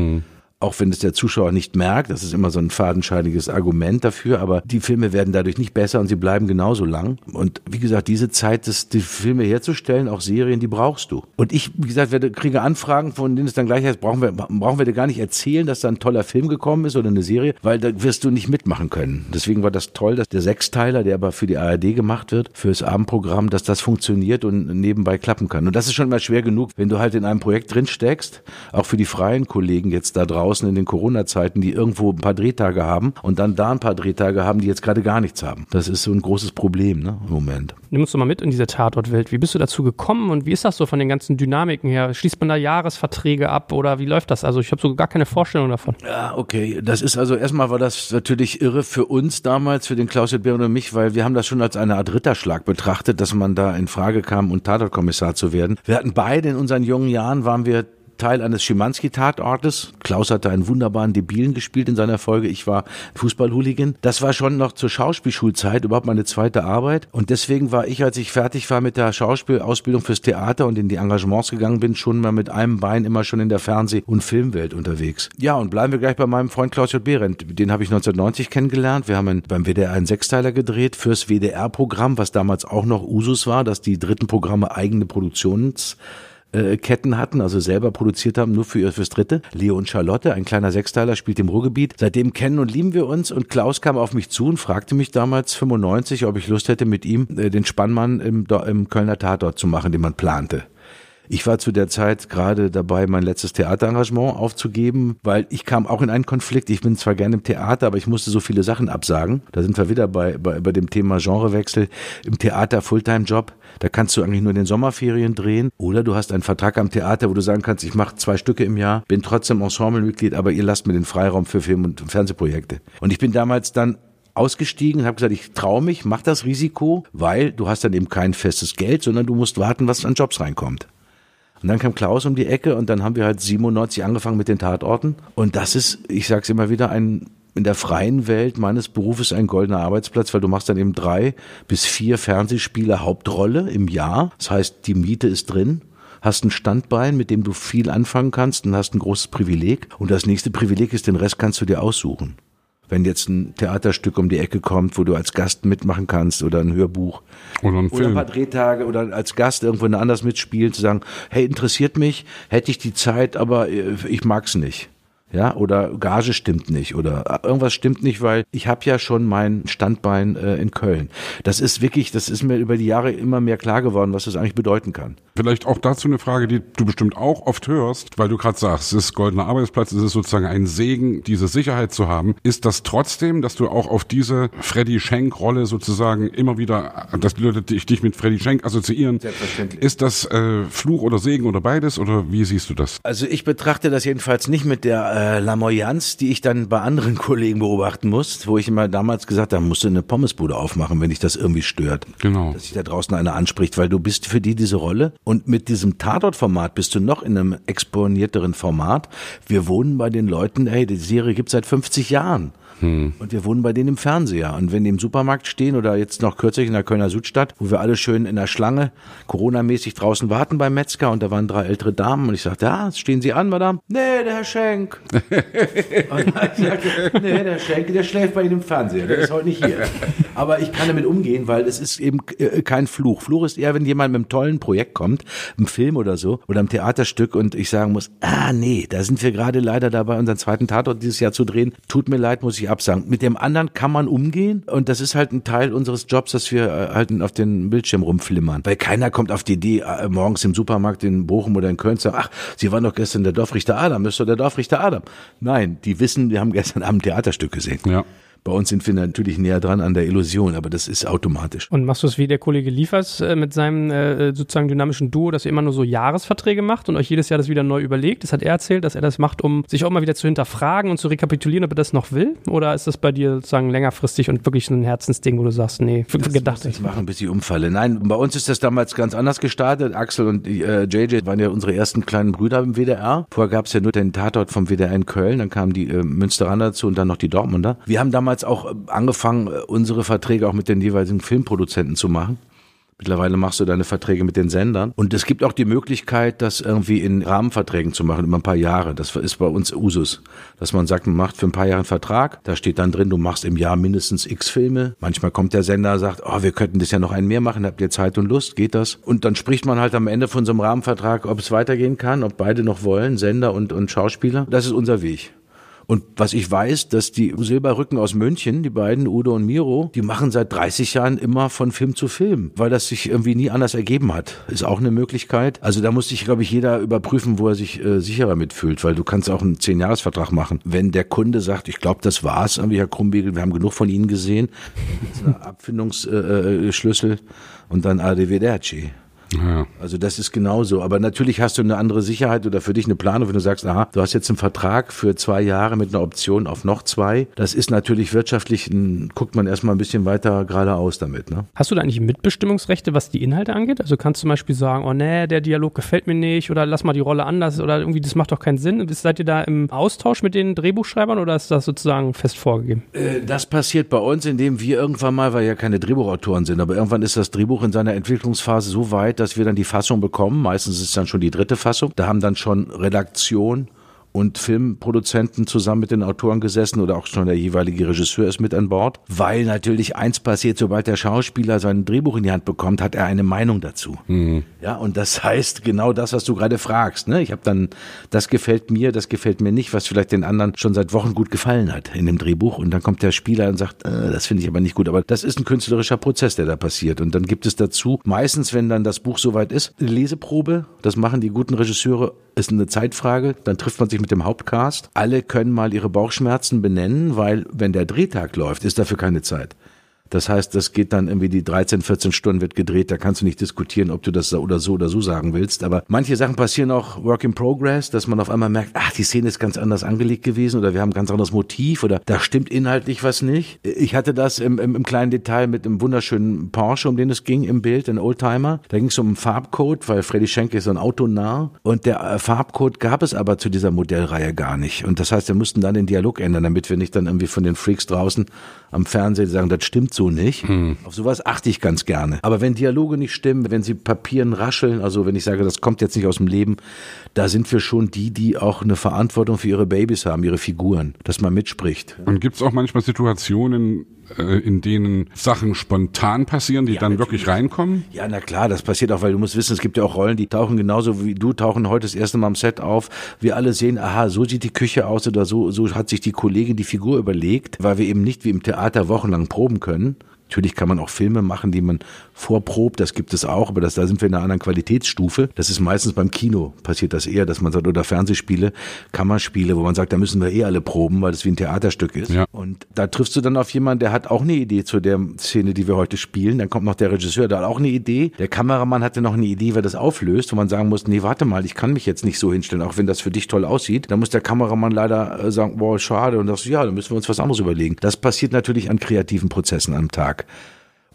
Auch wenn es der Zuschauer nicht merkt, das ist immer so ein fadenscheiniges Argument dafür, aber die Filme werden dadurch nicht besser und sie bleiben genauso lang. Und wie gesagt, diese Zeit, das, die Filme herzustellen, auch Serien, die brauchst du. Und ich, wie gesagt, werde, kriege Anfragen, von denen es dann gleich heißt, brauchen wir, brauchen wir dir gar nicht erzählen, dass da ein toller Film gekommen ist oder eine Serie, weil da wirst du nicht mitmachen können. Deswegen war das toll, dass der Sechsteiler, der aber für die ARD gemacht wird, fürs Abendprogramm, dass das funktioniert und nebenbei klappen kann. Und das ist schon mal schwer genug, wenn du halt in einem Projekt drin steckst, auch für die freien Kollegen jetzt da draußen, draußen in den Corona-Zeiten, die irgendwo ein paar Drehtage haben und dann da ein paar Drehtage haben, die jetzt gerade gar nichts haben. Das ist so ein großes Problem ne, im Moment. Nimm uns doch mal mit in diese Tatortwelt. Wie bist du dazu gekommen und wie ist das so von den ganzen Dynamiken her? Schließt man da Jahresverträge ab oder wie läuft das? Also ich habe so gar keine Vorstellung davon. Ja, okay. Das ist also erstmal war das natürlich irre für uns damals, für den Klaus Bär und mich, weil wir haben das schon als eine Art Ritterschlag betrachtet, dass man da in Frage kam, um Tatortkommissar zu werden. Wir hatten beide in unseren jungen Jahren, waren wir Teil eines Schimanski-Tatortes. Klaus hatte einen wunderbaren Debilen gespielt in seiner Folge. Ich war Fußballhooligan. Das war schon noch zur Schauspielschulzeit überhaupt meine zweite Arbeit. Und deswegen war ich, als ich fertig war mit der Schauspielausbildung fürs Theater und in die Engagements gegangen bin, schon mal mit einem Bein immer schon in der Fernseh- und Filmwelt unterwegs. Ja, und bleiben wir gleich bei meinem Freund Klaus J. Behrendt. Den habe ich 1990 kennengelernt. Wir haben beim WDR einen Sechsteiler gedreht fürs WDR-Programm, was damals auch noch Usus war, dass die dritten Programme eigene Produktions äh, Ketten hatten, also selber produziert haben, nur für fürs Dritte. Leo und Charlotte, ein kleiner Sechsteiler, spielt im Ruhrgebiet. Seitdem kennen und lieben wir uns und Klaus kam auf mich zu und fragte mich damals 95, ob ich Lust hätte, mit ihm äh, den Spannmann im, im Kölner Tatort zu machen, den man plante. Ich war zu der Zeit gerade dabei, mein letztes Theaterengagement aufzugeben, weil ich kam auch in einen Konflikt. Ich bin zwar gerne im Theater, aber ich musste so viele Sachen absagen. Da sind wir wieder bei, bei, bei dem Thema Genrewechsel. Im Theater Fulltime-Job, da kannst du eigentlich nur in den Sommerferien drehen. Oder du hast einen Vertrag am Theater, wo du sagen kannst, ich mache zwei Stücke im Jahr, bin trotzdem Ensemblemitglied, aber ihr lasst mir den Freiraum für Film- und Fernsehprojekte. Und ich bin damals dann ausgestiegen und habe gesagt, ich traue mich, mach das Risiko, weil du hast dann eben kein festes Geld, sondern du musst warten, was an Jobs reinkommt. Und dann kam Klaus um die Ecke und dann haben wir halt 97 angefangen mit den Tatorten. Und das ist, ich sag's immer wieder, ein in der freien Welt meines Berufes ein goldener Arbeitsplatz, weil du machst dann eben drei bis vier Fernsehspiele Hauptrolle im Jahr. Das heißt, die Miete ist drin hast ein Standbein, mit dem du viel anfangen kannst und hast ein großes Privileg. Und das nächste Privileg ist, den Rest kannst du dir aussuchen. Wenn jetzt ein Theaterstück um die Ecke kommt, wo du als Gast mitmachen kannst oder ein Hörbuch oder ein, oder ein paar Drehtage oder als Gast irgendwo anders mitspielen, zu sagen, hey, interessiert mich, hätte ich die Zeit, aber äh, ich mag's nicht ja, oder Gage stimmt nicht oder irgendwas stimmt nicht, weil ich habe ja schon mein Standbein äh, in Köln. Das ist wirklich, das ist mir über die Jahre immer mehr klar geworden, was das eigentlich bedeuten kann. Vielleicht auch dazu eine Frage, die du bestimmt auch oft hörst, weil du gerade sagst, es ist goldener Arbeitsplatz, es ist sozusagen ein Segen, diese Sicherheit zu haben. Ist das trotzdem, dass du auch auf diese Freddy Schenk-Rolle sozusagen immer wieder, dass die Leute dich, dich mit Freddy Schenk assoziieren? Selbstverständlich. Ist das äh, Fluch oder Segen oder beides oder wie siehst du das? Also ich betrachte das jedenfalls nicht mit der äh, äh, Lamoyanz, die ich dann bei anderen (laughs) Kollegen beobachten muss, wo ich immer damals gesagt habe, musst du eine Pommesbude aufmachen, wenn dich das irgendwie stört. Genau. Dass sich da draußen einer anspricht, weil du bist für die diese Rolle und mit diesem Tatort-Format bist du noch in einem exponierteren Format. Wir wohnen bei den Leuten, hey, die Serie gibt seit 50 Jahren. Hm. Und wir wohnen bei denen im Fernseher. Und wenn die im Supermarkt stehen oder jetzt noch kürzlich in der Kölner Südstadt, wo wir alle schön in der Schlange Corona-mäßig draußen warten beim Metzger und da waren drei ältere Damen und ich sagte, ja, stehen Sie an, Madame? Nee, der Herr Schenk. (laughs) und ich sagte, nee, der Schenk, der schläft bei Ihnen im Fernseher, der ist heute nicht hier. Aber ich kann damit umgehen, weil es ist eben äh, kein Fluch. Fluch ist eher, wenn jemand mit einem tollen Projekt kommt, einem Film oder so, oder einem Theaterstück und ich sagen muss, ah nee, da sind wir gerade leider dabei, unseren zweiten Tatort dieses Jahr zu drehen. Tut mir leid, muss ich absagen. Mit dem anderen kann man umgehen und das ist halt ein Teil unseres Jobs, dass wir äh, halt auf den Bildschirm rumflimmern. Weil keiner kommt auf die Idee, äh, morgens im Supermarkt in Bochum oder in Köln zu sagen, ach, Sie waren doch gestern der Dorfrichter Adam, ist doch der Dorfrichter Adam. Nein, die wissen, wir haben gestern Abend ein Theaterstück gesehen. Ja. Bei uns sind wir natürlich näher dran an der Illusion, aber das ist automatisch. Und machst du es wie der Kollege Liefers äh, mit seinem äh, sozusagen dynamischen Duo, dass ihr immer nur so Jahresverträge macht und euch jedes Jahr das wieder neu überlegt? Das hat er erzählt, dass er das macht, um sich auch mal wieder zu hinterfragen und zu rekapitulieren, ob er das noch will? Oder ist das bei dir sozusagen längerfristig und wirklich ein Herzensding, wo du sagst, nee, das gedacht ich machen, bis ich umfalle. Nein, bei uns ist das damals ganz anders gestartet. Axel und äh, JJ waren ja unsere ersten kleinen Brüder im WDR. Vorher gab es ja nur den Tatort vom WDR in Köln, dann kamen die äh, Münsteraner dazu und dann noch die Dortmunder. Wir haben damals auch äh, angefangen, äh, unsere Verträge auch mit den jeweiligen Filmproduzenten zu machen. Mittlerweile machst du deine Verträge mit den Sendern. Und es gibt auch die Möglichkeit, das irgendwie in Rahmenverträgen zu machen, über ein paar Jahre. Das ist bei uns Usus. Dass man sagt, man macht für ein paar Jahre einen Vertrag. Da steht dann drin, du machst im Jahr mindestens x Filme. Manchmal kommt der Sender, sagt, oh, wir könnten das ja noch einen mehr machen. Habt ihr Zeit und Lust? Geht das? Und dann spricht man halt am Ende von so einem Rahmenvertrag, ob es weitergehen kann, ob beide noch wollen, Sender und, und Schauspieler. Das ist unser Weg. Und was ich weiß, dass die Silberrücken aus München, die beiden, Udo und Miro, die machen seit 30 Jahren immer von Film zu Film, weil das sich irgendwie nie anders ergeben hat. Ist auch eine Möglichkeit. Also da muss sich, glaube ich, jeder überprüfen, wo er sich äh, sicherer mitfühlt, weil du kannst auch einen Zehn-Jahres-Vertrag machen. Wenn der Kunde sagt, ich glaube, das war's, irgendwie Herr Krumbiegel, wir haben genug von Ihnen gesehen, (laughs) Abfindungsschlüssel äh und dann Arrivederci. Ja. Also das ist genauso. Aber natürlich hast du eine andere Sicherheit oder für dich eine Planung, wenn du sagst, aha, du hast jetzt einen Vertrag für zwei Jahre mit einer Option auf noch zwei. Das ist natürlich wirtschaftlich, guckt man erstmal ein bisschen weiter geradeaus damit. Ne? Hast du da eigentlich Mitbestimmungsrechte, was die Inhalte angeht? Also kannst du zum Beispiel sagen, oh nee, der Dialog gefällt mir nicht oder lass mal die Rolle anders oder irgendwie, das macht doch keinen Sinn. Seid ihr da im Austausch mit den Drehbuchschreibern oder ist das sozusagen fest vorgegeben? Äh, das passiert bei uns, indem wir irgendwann mal, weil ja keine Drehbuchautoren sind, aber irgendwann ist das Drehbuch in seiner Entwicklungsphase so weit, dass wir dann die Fassung bekommen. Meistens ist dann schon die dritte Fassung. Da haben dann schon Redaktion und Filmproduzenten zusammen mit den Autoren gesessen oder auch schon der jeweilige Regisseur ist mit an Bord, weil natürlich eins passiert, sobald der Schauspieler sein Drehbuch in die Hand bekommt, hat er eine Meinung dazu. Mhm. Ja, und das heißt genau das, was du gerade fragst. Ne? Ich habe dann, das gefällt mir, das gefällt mir nicht, was vielleicht den anderen schon seit Wochen gut gefallen hat in dem Drehbuch. Und dann kommt der Spieler und sagt, äh, das finde ich aber nicht gut. Aber das ist ein künstlerischer Prozess, der da passiert. Und dann gibt es dazu, meistens, wenn dann das Buch soweit ist, eine Leseprobe. Das machen die guten Regisseure, ist eine Zeitfrage. Dann trifft man sich mit dem Hauptcast. Alle können mal ihre Bauchschmerzen benennen, weil wenn der Drehtag läuft, ist dafür keine Zeit. Das heißt, das geht dann irgendwie die 13, 14 Stunden wird gedreht. Da kannst du nicht diskutieren, ob du das oder so oder so sagen willst. Aber manche Sachen passieren auch Work in Progress, dass man auf einmal merkt, ach, die Szene ist ganz anders angelegt gewesen oder wir haben ein ganz anderes Motiv oder da stimmt inhaltlich was nicht. Ich hatte das im, im, im kleinen Detail mit einem wunderschönen Porsche, um den es ging im Bild, ein Oldtimer. Da ging es um einen Farbcode, weil Freddy Schenke ist so ein Autonah. Und der äh, Farbcode gab es aber zu dieser Modellreihe gar nicht. Und das heißt, wir mussten dann den Dialog ändern, damit wir nicht dann irgendwie von den Freaks draußen am Fernsehen sagen, das stimmt so nicht. Hm. Auf sowas achte ich ganz gerne. Aber wenn Dialoge nicht stimmen, wenn sie Papieren rascheln, also wenn ich sage, das kommt jetzt nicht aus dem Leben, da sind wir schon die, die auch eine Verantwortung für ihre Babys haben, ihre Figuren, dass man mitspricht. Und gibt es auch manchmal Situationen, äh, in denen Sachen spontan passieren, die ja, dann natürlich. wirklich reinkommen? Ja, na klar, das passiert auch, weil du musst wissen, es gibt ja auch Rollen, die tauchen genauso wie du, tauchen heute das erste Mal am Set auf. Wir alle sehen, aha, so sieht die Küche aus oder so, so hat sich die Kollegin die Figur überlegt, weil wir eben nicht wie im Theater wochenlang proben können. Natürlich kann man auch Filme machen, die man vorprobt, das gibt es auch, aber das, da sind wir in einer anderen Qualitätsstufe. Das ist meistens beim Kino passiert das eher, dass man sagt, oder Fernsehspiele, Kammerspiele, wo man sagt, da müssen wir eh alle proben, weil das wie ein Theaterstück ist. Ja. Und da triffst du dann auf jemanden, der hat auch eine Idee zu der Szene, die wir heute spielen. Dann kommt noch der Regisseur, der hat auch eine Idee. Der Kameramann hatte noch eine Idee, wer das auflöst, wo man sagen muss, nee, warte mal, ich kann mich jetzt nicht so hinstellen, auch wenn das für dich toll aussieht. Dann muss der Kameramann leider äh, sagen, boah, schade. Und sagst du, ja, dann müssen wir uns was anderes überlegen. Das passiert natürlich an kreativen Prozessen am Tag.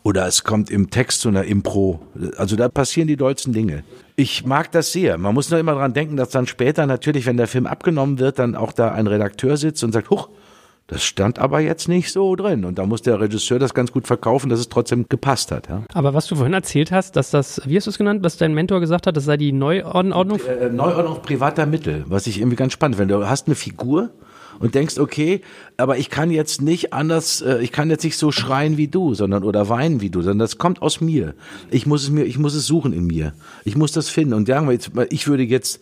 Oder es kommt im Text zu einer Impro. Also da passieren die dollsten Dinge. Ich mag das sehr. Man muss nur immer dran denken, dass dann später natürlich, wenn der Film abgenommen wird, dann auch da ein Redakteur sitzt und sagt, huch, das stand aber jetzt nicht so drin. Und da muss der Regisseur das ganz gut verkaufen, dass es trotzdem gepasst hat. Ja. Aber was du vorhin erzählt hast, dass das, wie hast du es genannt, was dein Mentor gesagt hat, das sei die Neuordnung? Äh, Neuordnung privater Mittel, was ich irgendwie ganz spannend finde. Du hast eine Figur, und denkst, okay, aber ich kann jetzt nicht anders, äh, ich kann jetzt nicht so schreien wie du, sondern oder weinen wie du, sondern das kommt aus mir. Ich muss es mir, ich muss es suchen in mir. Ich muss das finden. Und sagen wir jetzt, ich würde jetzt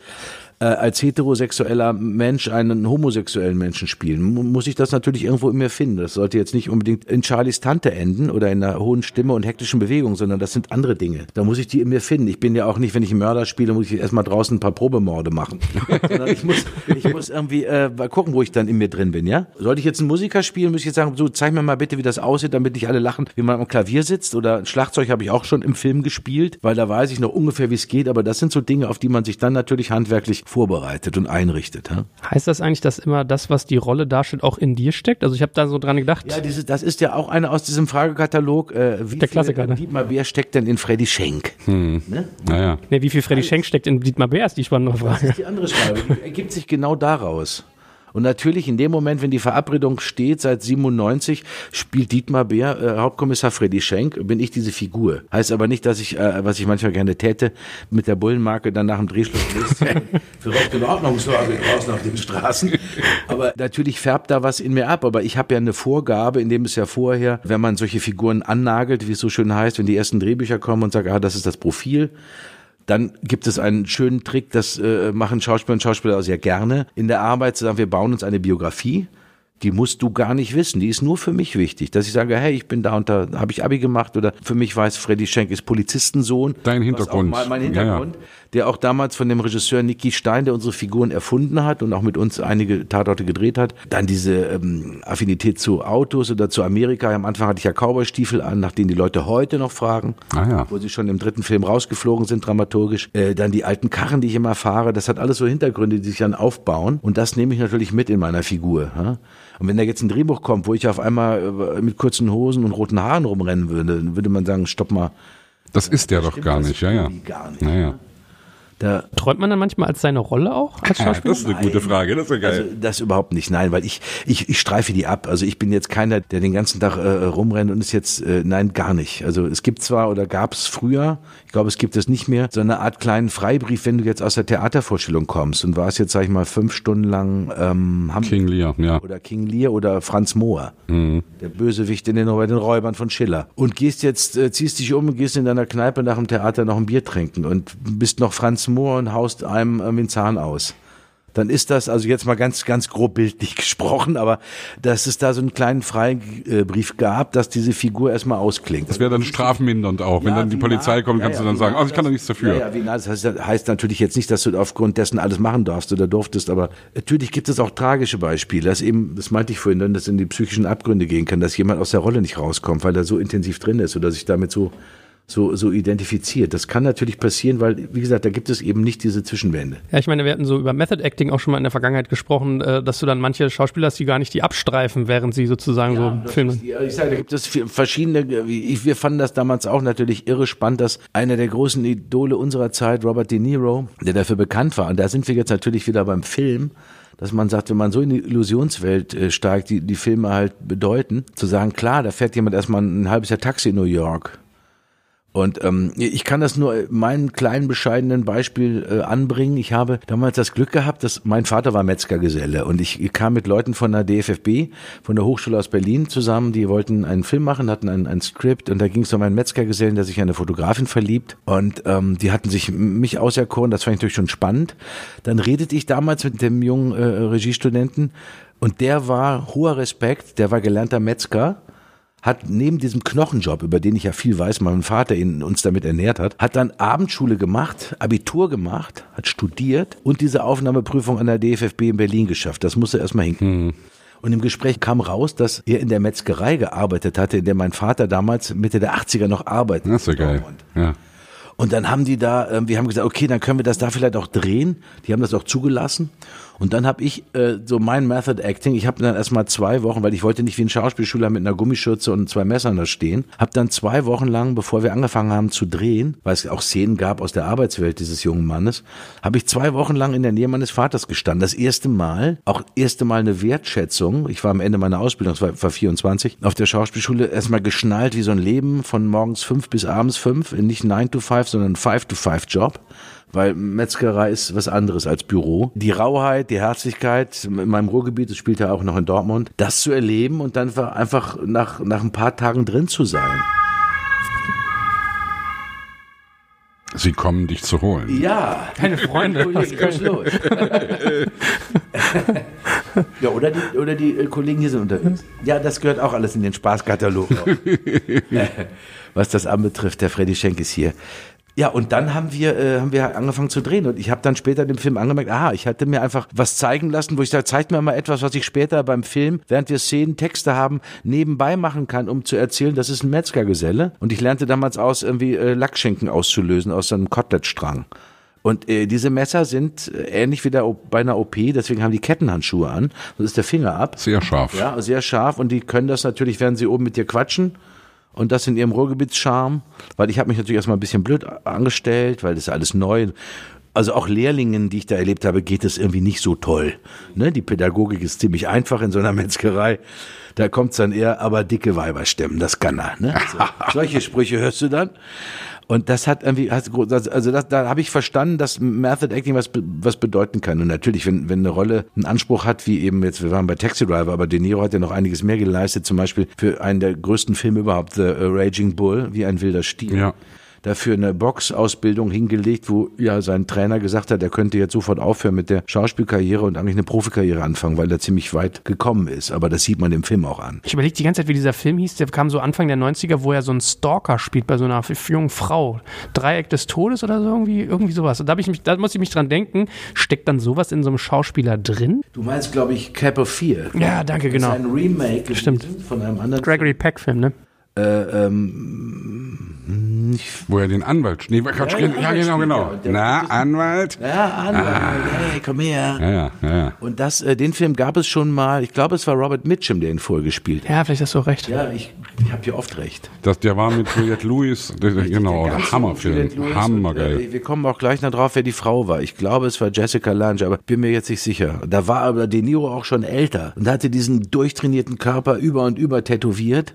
äh, als heterosexueller Mensch einen homosexuellen Menschen spielen, muss ich das natürlich irgendwo in mir finden. Das sollte jetzt nicht unbedingt in Charlies Tante enden oder in einer hohen Stimme und hektischen Bewegung, sondern das sind andere Dinge. Da muss ich die in mir finden. Ich bin ja auch nicht, wenn ich einen Mörder spiele, muss ich erstmal draußen ein paar Probemorde machen. (laughs) ich muss, ich muss irgendwie äh, mal gucken, wo ich dann in mir drin bin, ja? Sollte ich jetzt einen Musiker spielen, muss ich jetzt sagen, so zeig mir mal bitte, wie das aussieht, damit nicht alle lachen, wie man am Klavier sitzt oder ein Schlagzeug habe ich auch schon im Film gespielt, weil da weiß ich noch ungefähr, wie es geht, aber das sind so Dinge, auf die man sich dann natürlich handwerklich vorbereitet und einrichtet. Ja? Heißt das eigentlich, dass immer das, was die Rolle darstellt, auch in dir steckt? Also ich habe da so dran gedacht. Ja, diese, das ist ja auch eine aus diesem Fragekatalog. Äh, wie Der Klassiker. Viel, ne? Dietmar Bär steckt denn in Freddy Schenk? Hm. Ne? Naja. Nee, wie viel Freddy Schenk steckt in Dietmar Bär, ist die spannende Frage. Das ist die andere Frage. Ergibt sich genau daraus. Und natürlich in dem Moment, wenn die Verabredung steht, seit 97, spielt Dietmar Bär, äh, Hauptkommissar Freddy Schenk, bin ich diese Figur. Heißt aber nicht, dass ich, äh, was ich manchmal gerne täte, mit der Bullenmarke dann nach dem Drehschluss (laughs) für Recht und Ordnung sorge draußen auf den Straßen. Aber natürlich färbt da was in mir ab. Aber ich habe ja eine Vorgabe, in dem es ja vorher, wenn man solche Figuren annagelt, wie es so schön heißt, wenn die ersten Drehbücher kommen und sagt, ah, das ist das Profil, Dann gibt es einen schönen Trick, das äh, machen Schauspieler und Schauspieler auch sehr gerne in der Arbeit, zu sagen, wir bauen uns eine Biografie die musst du gar nicht wissen. Die ist nur für mich wichtig, dass ich sage, hey, ich bin da und da habe ich Abi gemacht oder für mich weiß Freddy Schenk ist Polizistensohn. Dein Hintergrund. Mein, mein Hintergrund, ja, ja. Der auch damals von dem Regisseur Nicky Stein, der unsere Figuren erfunden hat und auch mit uns einige Tatorte gedreht hat. Dann diese ähm, Affinität zu Autos oder zu Amerika. Am Anfang hatte ich ja Cowboy-Stiefel an, nach denen die Leute heute noch fragen, ah, ja. wo sie schon im dritten Film rausgeflogen sind, dramaturgisch. Äh, dann die alten Karren, die ich immer fahre. Das hat alles so Hintergründe, die sich dann aufbauen. Und das nehme ich natürlich mit in meiner Figur. Ja? Und wenn da jetzt ein Drehbuch kommt, wo ich auf einmal äh, mit kurzen Hosen und roten Haaren rumrennen würde, dann würde man sagen, stopp mal. Das ist der doch gar nicht, ja, ja. Gar nicht, ja, ja. Da Träumt man dann manchmal als seine Rolle auch als Schauspieler? das ist eine gute Frage, das ist ja geil. Also das überhaupt nicht, nein, weil ich, ich, ich streife die ab. Also ich bin jetzt keiner, der den ganzen Tag äh, rumrennt und ist jetzt, äh, nein, gar nicht. Also es gibt zwar oder gab es früher, ich glaube, es gibt es nicht mehr, so eine Art kleinen Freibrief, wenn du jetzt aus der Theatervorstellung kommst und warst jetzt, sag ich mal, fünf Stunden lang ähm, Hamburg. King Lear, ja. Oder King Lear oder Franz Mohr, mhm. der Bösewicht in den, bei den Räubern von Schiller. Und gehst jetzt, äh, ziehst dich um und gehst in deiner Kneipe nach dem Theater noch ein Bier trinken und bist noch Franz Mohr und haust einem irgendwie einen Zahn aus dann ist das, also jetzt mal ganz, ganz grob bildlich (laughs) gesprochen, aber dass es da so einen kleinen Freibrief gab, dass diese Figur erstmal ausklingt. Das wäre dann strafmindernd auch. Wenn ja, dann die Polizei kommt, kannst ja, du dann sagen, oh, ich kann da nichts dafür. Ja, ja, wie nah, das heißt, heißt natürlich jetzt nicht, dass du aufgrund dessen alles machen darfst oder durftest, aber natürlich gibt es auch tragische Beispiele, dass eben, das meinte ich vorhin, dass in die psychischen Abgründe gehen kann, dass jemand aus der Rolle nicht rauskommt, weil er so intensiv drin ist oder sich damit so so, so identifiziert. Das kann natürlich passieren, weil, wie gesagt, da gibt es eben nicht diese Zwischenwände. Ja, ich meine, wir hatten so über Method Acting auch schon mal in der Vergangenheit gesprochen, äh, dass du dann manche Schauspieler hast, die gar nicht die abstreifen, während sie sozusagen ja, so filmen. ich sage, da gibt es verschiedene, wir fanden das damals auch natürlich irre spannend, dass einer der großen Idole unserer Zeit, Robert De Niro, der dafür bekannt war, und da sind wir jetzt natürlich wieder beim Film, dass man sagt, wenn man so in die Illusionswelt äh, steigt, die die Filme halt bedeuten, zu sagen, klar, da fährt jemand erstmal ein halbes Jahr Taxi in New York und ähm, ich kann das nur meinen kleinen bescheidenen Beispiel äh, anbringen. Ich habe damals das Glück gehabt, dass mein Vater war Metzgergeselle und ich kam mit Leuten von der DFFB, von der Hochschule aus Berlin zusammen, die wollten einen Film machen, hatten ein, ein Skript und da ging es um einen Metzgergesellen, der sich in eine Fotografin verliebt und ähm, die hatten sich mich auserkoren, das fand ich natürlich schon spannend. Dann redete ich damals mit dem jungen äh, Regiestudenten und der war hoher Respekt, der war gelernter Metzger hat neben diesem Knochenjob, über den ich ja viel weiß, mein Vater ihn, uns damit ernährt hat, hat dann Abendschule gemacht, Abitur gemacht, hat studiert und diese Aufnahmeprüfung an der DFFB in Berlin geschafft. Das musste erstmal hinken. Hm. Und im Gespräch kam raus, dass er in der Metzgerei gearbeitet hatte, in der mein Vater damals Mitte der 80er noch arbeitet. Das ist ja geil. Ja. Und dann haben die da, äh, wir haben gesagt, okay, dann können wir das da vielleicht auch drehen. Die haben das auch zugelassen. Und dann habe ich äh, so mein Method Acting, ich habe dann erstmal zwei Wochen, weil ich wollte nicht wie ein Schauspielschüler mit einer Gummischürze und zwei Messern da stehen, habe dann zwei Wochen lang, bevor wir angefangen haben zu drehen, weil es auch Szenen gab aus der Arbeitswelt dieses jungen Mannes, habe ich zwei Wochen lang in der Nähe meines Vaters gestanden. Das erste Mal, auch erste Mal eine Wertschätzung. Ich war am Ende meiner Ausbildung, das war, war 24, auf der Schauspielschule erstmal geschnallt wie so ein Leben von morgens fünf bis abends fünf, nicht nine to five, sondern five to five Job weil Metzgerei ist was anderes als Büro. Die Rauheit, die Herzlichkeit in meinem Ruhrgebiet, das spielt ja auch noch in Dortmund, das zu erleben und dann einfach nach, nach ein paar Tagen drin zu sein. Sie kommen dich zu holen. Ja, keine Freunde. (laughs) Was ist los? (laughs) ja, oder die, oder die äh, Kollegen hier sind unterwegs. Ja, das gehört auch alles in den Spaßkatalog. (laughs) Was das anbetrifft, der Freddy Schenk ist hier. Ja, und dann haben wir, äh, haben wir angefangen zu drehen. Und ich habe dann später dem Film angemerkt, aha, ich hatte mir einfach was zeigen lassen, wo ich sage, zeigt mir mal etwas, was ich später beim Film, während wir Szenen, Texte haben, nebenbei machen kann, um zu erzählen, das ist ein Metzgergeselle. Und ich lernte damals aus, irgendwie äh, Lackschinken auszulösen aus einem Kotelettstrang. Und äh, diese Messer sind äh, ähnlich wie der, bei einer OP, deswegen haben die Kettenhandschuhe an. Das ist der Finger ab. Sehr scharf. Ja, sehr scharf. Und die können das natürlich, während sie oben mit dir quatschen und das in ihrem Ruhrgebietscharme, weil ich habe mich natürlich erstmal ein bisschen blöd angestellt, weil das ist alles neu. Also auch Lehrlingen, die ich da erlebt habe, geht es irgendwie nicht so toll. Ne? Die Pädagogik ist ziemlich einfach in so einer Metzgerei. Da kommt's dann eher, aber dicke Weiber stemmen, das kann er. Ne? So, (laughs) solche Sprüche hörst du dann. Und das hat irgendwie, also das, da habe ich verstanden, dass Method Acting was, was bedeuten kann. Und natürlich, wenn, wenn eine Rolle einen Anspruch hat, wie eben jetzt, wir waren bei Taxi Driver, aber De Niro hat ja noch einiges mehr geleistet, zum Beispiel für einen der größten Filme überhaupt, The Raging Bull, wie ein wilder Stier. Ja dafür eine Boxausbildung hingelegt, wo ja sein Trainer gesagt hat, er könnte jetzt sofort aufhören mit der Schauspielkarriere und eigentlich eine Profikarriere anfangen, weil er ziemlich weit gekommen ist. Aber das sieht man im Film auch an. Ich überlege die ganze Zeit, wie dieser Film hieß. Der kam so Anfang der 90er, wo er so einen Stalker spielt bei so einer jungen Frau. Dreieck des Todes oder so irgendwie, irgendwie sowas. Da, ich mich, da muss ich mich dran denken, steckt dann sowas in so einem Schauspieler drin? Du meinst, glaube ich, Cap of Fear. Ja, danke, genau. Das ist ein Remake Stimmt. von einem anderen Gregory Peck-Film, ne? Äh, ähm, nicht, Wo er den Anwalt, nee, Quatsch, Ja, ja, ja, genau, genau. spielt, ja. Der- Na, Anwalt? ja, Anwalt, hey, komm her. Ja, ja, ja, ja. Und das, äh, den Film gab es schon mal, ich glaube, es war Robert Mitchum, der ihn vorgespielt hat. Ja, vielleicht hast du auch recht. Ja, ich, ich habe hier oft recht. Das, der war mit Juliette Lewis, (laughs) der, genau, Der Hammerfilm, hammergeil. Äh, wir kommen auch gleich noch drauf, wer die Frau war. Ich glaube, es war Jessica Lange, aber bin mir jetzt nicht sicher. Da war aber De Niro auch schon älter und hatte diesen durchtrainierten Körper über und über tätowiert.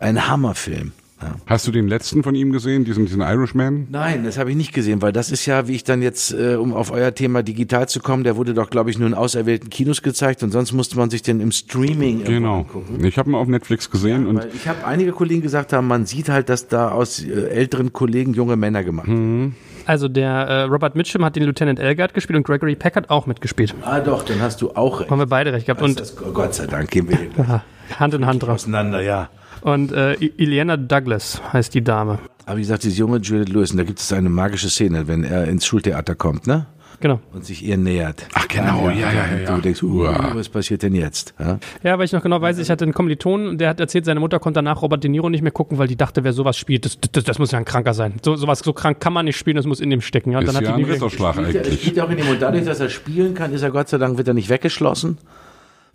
Ein Hammerfilm. Ja. Hast du den letzten von ihm gesehen, diesen, diesen Irishman? Nein, das habe ich nicht gesehen, weil das ist ja, wie ich dann jetzt, äh, um auf euer Thema digital zu kommen, der wurde doch, glaube ich, nur in auserwählten Kinos gezeigt und sonst musste man sich den im Streaming irgendwo Genau. angucken. Ich habe ihn auf Netflix gesehen und Weil ich habe einige Kollegen gesagt haben, man sieht halt, dass da aus äh, älteren Kollegen junge Männer gemacht werden. Also der äh, Robert Mitchum hat den Lieutenant Elgard gespielt und Gregory Peck hat auch mitgespielt. Ah doch, dann hast du auch recht. Haben wir beide recht gehabt. Und das, Gott sei Dank gehen wir (laughs) Hand in Hand (laughs) raus. auseinander, ja. Und äh, I- Ileana Douglas heißt die Dame. Aber wie gesagt, diese junge Juliette Lewis, und da gibt es eine magische Szene, wenn er ins Schultheater kommt, ne? Genau. Und sich ihr nähert. Ach, genau, ja, ja, ja, Und ja. Du denkst, uh, was passiert denn jetzt? Ja? Ja, weil ich noch genau weiß, ich hatte einen Kommilitonen und der hat erzählt, seine Mutter konnte danach Robert De Niro nicht mehr gucken, weil die dachte, wer sowas spielt, das, das, das muss ja ein Kranker sein. So, sowas, so krank kann man nicht spielen, das muss in dem stecken. Ja, und ist dann ja hat ein die wieder- Ritterschlag Er eigentlich. spielt ja auch in dem und dadurch, dass er spielen kann, ist er Gott sei Dank wird er nicht weggeschlossen.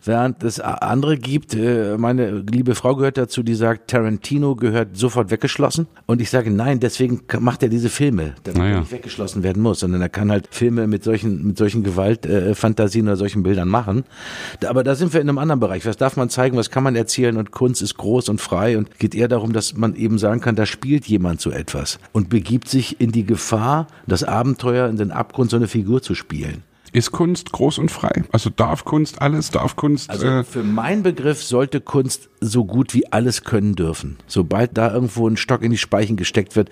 Während es andere gibt, äh, meine liebe Frau gehört dazu, die sagt, Tarantino gehört sofort weggeschlossen. Und ich sage, nein, deswegen macht er diese Filme, damit Naja. er nicht weggeschlossen werden muss, sondern er kann halt Filme mit solchen, mit solchen Gewaltfantasien äh, oder solchen Bildern machen. Aber da sind wir in einem anderen Bereich. Was darf man zeigen, was kann man erzählen? Und Kunst ist groß und frei und geht eher darum, dass man eben sagen kann, da spielt jemand so etwas und begibt sich in die Gefahr, das Abenteuer, in den Abgrund so eine Figur zu spielen. Ist Kunst groß und frei? Also darf Kunst alles? Darf Kunst? Also äh, für meinen Begriff sollte Kunst so gut wie alles können dürfen. Sobald da irgendwo ein Stock in die Speichen gesteckt wird,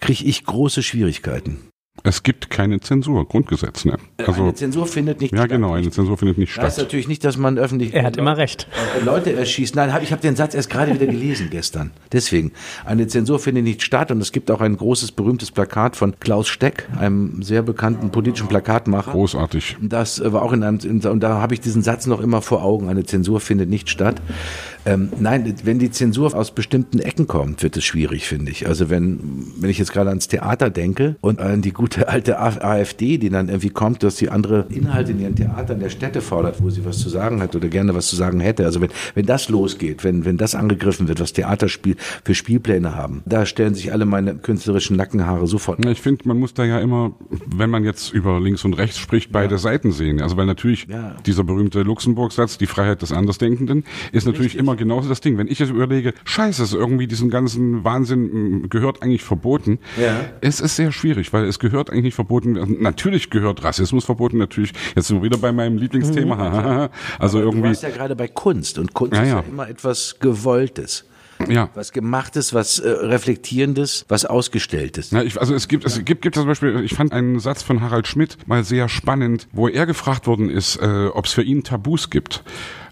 kriege ich große Schwierigkeiten. Es gibt keine Zensur, Grundgesetz, ne? Also eine Zensur findet nicht ja, statt. genau, eine Zensur findet nicht Das heißt statt. natürlich nicht, dass man öffentlich Er hat immer recht. äh, Leute erschießt. Nein, hab, ich habe den Satz erst gerade wieder gelesen (laughs) gestern. Deswegen, eine Zensur findet nicht statt und es gibt auch ein großes, berühmtes Plakat von Klaus Steck, einem sehr bekannten politischen Plakatmacher. Großartig. Das äh, war auch in einem, in, und da habe ich diesen Satz noch immer vor Augen, eine Zensur findet nicht statt. Ähm, nein, wenn die Zensur aus bestimmten Ecken kommt, wird es schwierig, finde ich. Also wenn, wenn ich jetzt gerade ans Theater denke und an die gute alte AfD, die dann irgendwie kommt, dass sie andere Inhalte in ihren Theatern der Städte fordert, wo sie was zu sagen hat oder gerne was zu sagen hätte. Also wenn, wenn das losgeht, wenn, wenn das angegriffen wird, was Theaterspiel für Spielpläne haben, da stellen sich alle meine künstlerischen Nackenhaare sofort. Ja, Ich finde, man muss da ja immer, wenn man jetzt über links und rechts spricht, beide Seiten sehen. Also weil natürlich Ja. dieser berühmte Luxemburg-Satz, die Freiheit des Andersdenkenden, ist natürlich immer genauso das Ding. Wenn ich jetzt überlege, scheiße, ist irgendwie diesen ganzen Wahnsinn gehört eigentlich verboten. Ja. Es ist sehr schwierig, weil es gehört eigentlich nicht verboten. Also Natürlich gehört Rassismus verboten, natürlich. Jetzt sind wir wieder bei meinem Lieblingsthema. (laughs) also Du irgendwie, warst ja gerade bei Kunst und Kunst Ja, ist ja. ja immer etwas Gewolltes. ja. Was Gemachtes, was äh, Reflektierendes, was Ausgestelltes. Ja, ich, also es gibt, es gibt, gibt zum Beispiel, ich fand einen Satz von Harald Schmidt mal sehr spannend, wo er gefragt worden ist, äh, ob es für ihn Tabus gibt.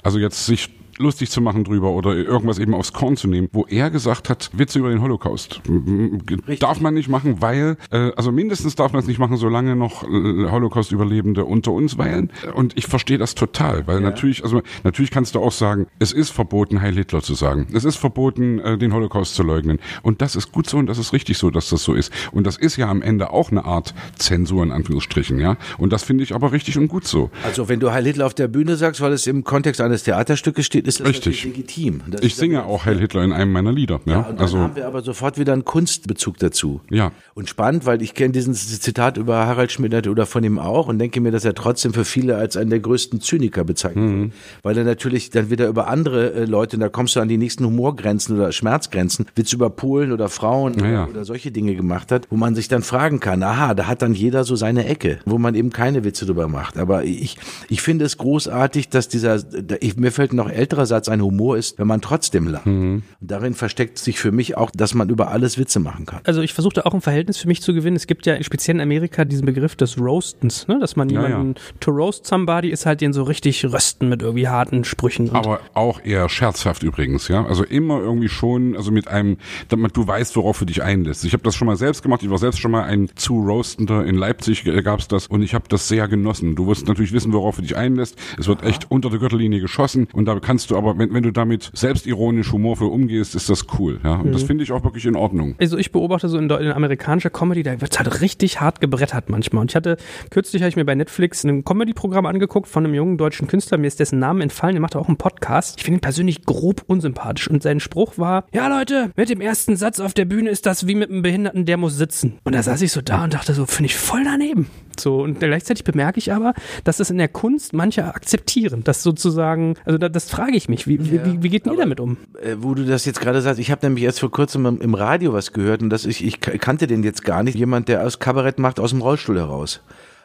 Also jetzt sich lustig zu machen drüber oder irgendwas eben aufs Korn zu nehmen, wo er gesagt hat, Witze über den Holocaust m- darf man nicht machen, weil, äh, also mindestens darf man es nicht machen, solange noch äh, Holocaust-Überlebende unter uns weilen. Und ich verstehe das total, weil natürlich, also natürlich kannst du auch sagen, es ist verboten, Heil Hitler zu sagen. Es ist verboten, äh, den Holocaust zu leugnen. Und das ist gut so und das ist richtig so, dass das so ist. Und das ist ja am Ende auch eine Art Zensur in Anführungsstrichen, ja. Und das finde ich aber richtig und gut so. Also wenn du Heil Hitler auf der Bühne sagst, weil es im Kontext eines Theaterstückes steht, ist das Richtig. natürlich legitim. Das Ich singe auch Heil Hitler in einem meiner Lieder, ja. Und dann Also haben wir aber sofort wieder einen Kunstbezug dazu. Ja. Und spannend, weil ich kenne diesen Zitat über Harald Schmidt oder von ihm auch und denke mir, dass er trotzdem für viele als einen der größten Zyniker bezeichnet Mhm. wird. Weil er natürlich dann wieder über andere äh, Leute, und da kommst du an die nächsten Humorgrenzen oder Schmerzgrenzen, Witz über Polen oder Frauen Ja, ja. oder, oder solche Dinge gemacht hat, wo man sich dann fragen kann, aha, da hat dann jeder so seine Ecke, wo man eben keine Witze drüber macht. Aber ich, ich finde es großartig, dass dieser, ich, mir fällt noch älterer andererseits ein Humor ist, wenn man trotzdem lacht. Und darin versteckt sich für mich auch, dass man über alles Witze machen kann. Also ich versuchte auch ein Verhältnis für mich zu gewinnen. Es gibt ja speziell in Amerika diesen Begriff des Roastens, ne? dass man Ja, jemanden, to roast somebody ist halt den so richtig rösten mit irgendwie harten Sprüchen. Aber auch eher scherzhaft übrigens, ja. Also immer irgendwie schon, also mit einem, damit du weißt, worauf du dich einlässt. Ich habe das schon mal selbst gemacht. Ich war selbst schon mal ein zu roastender in Leipzig äh, gab's das und ich habe das sehr genossen. Du wirst natürlich wissen, worauf du dich einlässt. Es wird echt unter der Gürtellinie geschossen und da kannst du aber, wenn, wenn du damit selbstironisch humorvoll umgehst, ist das cool, ja. Und das finde ich auch wirklich in Ordnung. Also ich beobachte so in, in amerikanischer Comedy, da wird halt richtig hart gebrettert manchmal. Und ich hatte, kürzlich habe ich mir bei Netflix ein Comedy-Programm angeguckt von einem jungen deutschen Künstler, mir ist dessen Name entfallen, der macht auch einen Podcast. Ich finde ihn persönlich grob unsympathisch. Und sein Spruch war, ja Leute, mit dem ersten Satz auf der Bühne ist das wie mit einem Behinderten, der muss sitzen. Und da saß ich so da und dachte so, finde ich voll daneben. So, und gleichzeitig bemerke ich aber, dass das in der Kunst manche akzeptieren. Das sozusagen, also da, das frage ich mich, wie, wie, wie, wie geht denn ihr damit um? äh, wo du das jetzt gerade sagst, ich habe nämlich erst vor kurzem im, im Radio was gehört und das ich, ich kannte den jetzt gar nicht. Jemand, der aus Kabarett macht aus dem Rollstuhl heraus.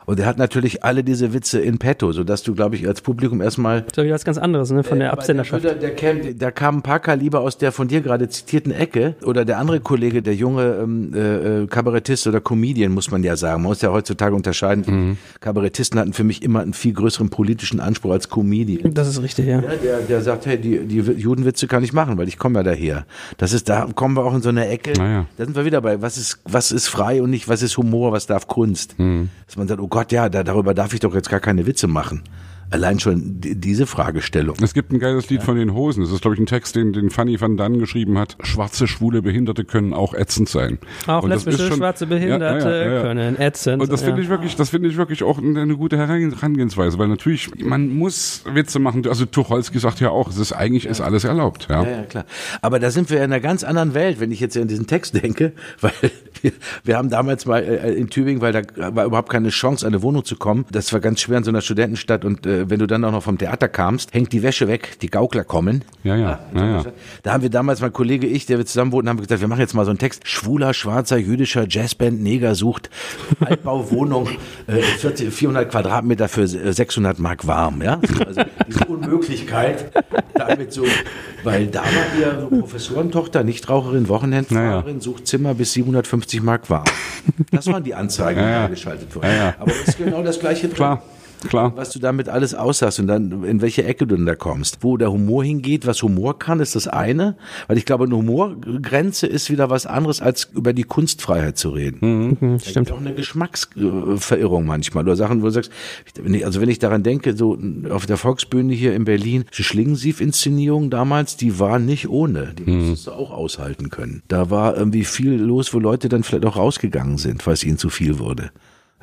Und er hat natürlich alle diese Witze in petto, sodass du, glaube ich, als Publikum erstmal Das ist ja was ganz anderes, ne, von der Aber Absenderschaft. Der, der, kam, der kam ein paar Kaliber aus der von dir gerade zitierten Ecke. Oder der andere Kollege, der junge ähm, äh, Kabarettist oder Comedian, muss man ja sagen. Man muss ja heutzutage unterscheiden. Kabarettisten hatten für mich immer einen viel größeren politischen Anspruch als Comedian. Das ist richtig, ja. Ja, der, der sagt, hey, die, die Judenwitze kann ich machen, weil ich komme ja daher. Das ist, da kommen wir auch in so eine Ecke. Naja. Da sind wir wieder bei, was ist, was ist frei und nicht, was ist Humor, was darf Kunst. Dass man sagt, oh Gott, ja, da, darüber darf ich doch jetzt gar keine Witze machen. Allein schon die- diese Fragestellung. Es gibt ein geiles Lied von den Hosen. Das ist, glaube ich, ein Text, den, den Fanny van Dann geschrieben hat. Schwarze, schwule Behinderte können auch ätzend sein. Auch Und das lesbische ist schon- schwarze Ja, Behinderte ja, ja, ja. können ätzend. Und das finde ja. ich wirklich, das finde ich wirklich auch eine gute Herangehensweise, weil natürlich, man muss Witze machen. Also Tucholsky sagt ja auch, es ist eigentlich ist alles erlaubt, ja. Ja, ja, klar. Aber da sind wir in einer ganz anderen Welt, wenn ich jetzt an diesen Text denke, (laughs) weil wir, wir haben damals mal äh, in Tübingen, weil da war überhaupt keine Chance, an eine Wohnung zu kommen. Das war ganz schwer in so einer Studentenstadt und äh, wenn du dann auch noch vom Theater kamst, hängt die Wäsche weg, die Gaukler kommen. Ja, ja, ja, ja. Da haben wir damals, mein Kollege, ich, der wir zusammen wohnten, haben wir gesagt, wir machen jetzt mal so einen Text. Schwuler, schwarzer, jüdischer Jazzband Neger sucht Altbauwohnung, (laughs) äh, 40, 400 Quadratmeter für äh, 600 Mark warm, ja? Also diese Unmöglichkeit, damit so, weil da war ihr so Professorentochter, Nichtraucherin, Wochenendfahrerin, sucht Zimmer bis 750 Mark warm. Das waren die Anzeigen, die da geschaltet wurden. Ja, ja. Aber das ist genau das gleiche drin Klar, klar. was du damit alles aushast und dann in welche Ecke du denn da kommst. Wo der Humor hingeht, was Humor kann, ist das eine, weil ich glaube, eine Humorgrenze ist wieder was anderes, als über die Kunstfreiheit zu reden. Mhm, Da gibt auch eine Geschmacksverirrung manchmal oder Sachen, wo du sagst, wenn ich- also wenn ich daran denke, so auf der Volksbühne hier in Berlin, die Schlingensief-Inszenierung damals, die war nicht ohne. Die musstest du auch aushalten können. Da war irgendwie viel los, wo Leute dann vielleicht auch rausgegangen sind, weil es ihnen zu viel wurde.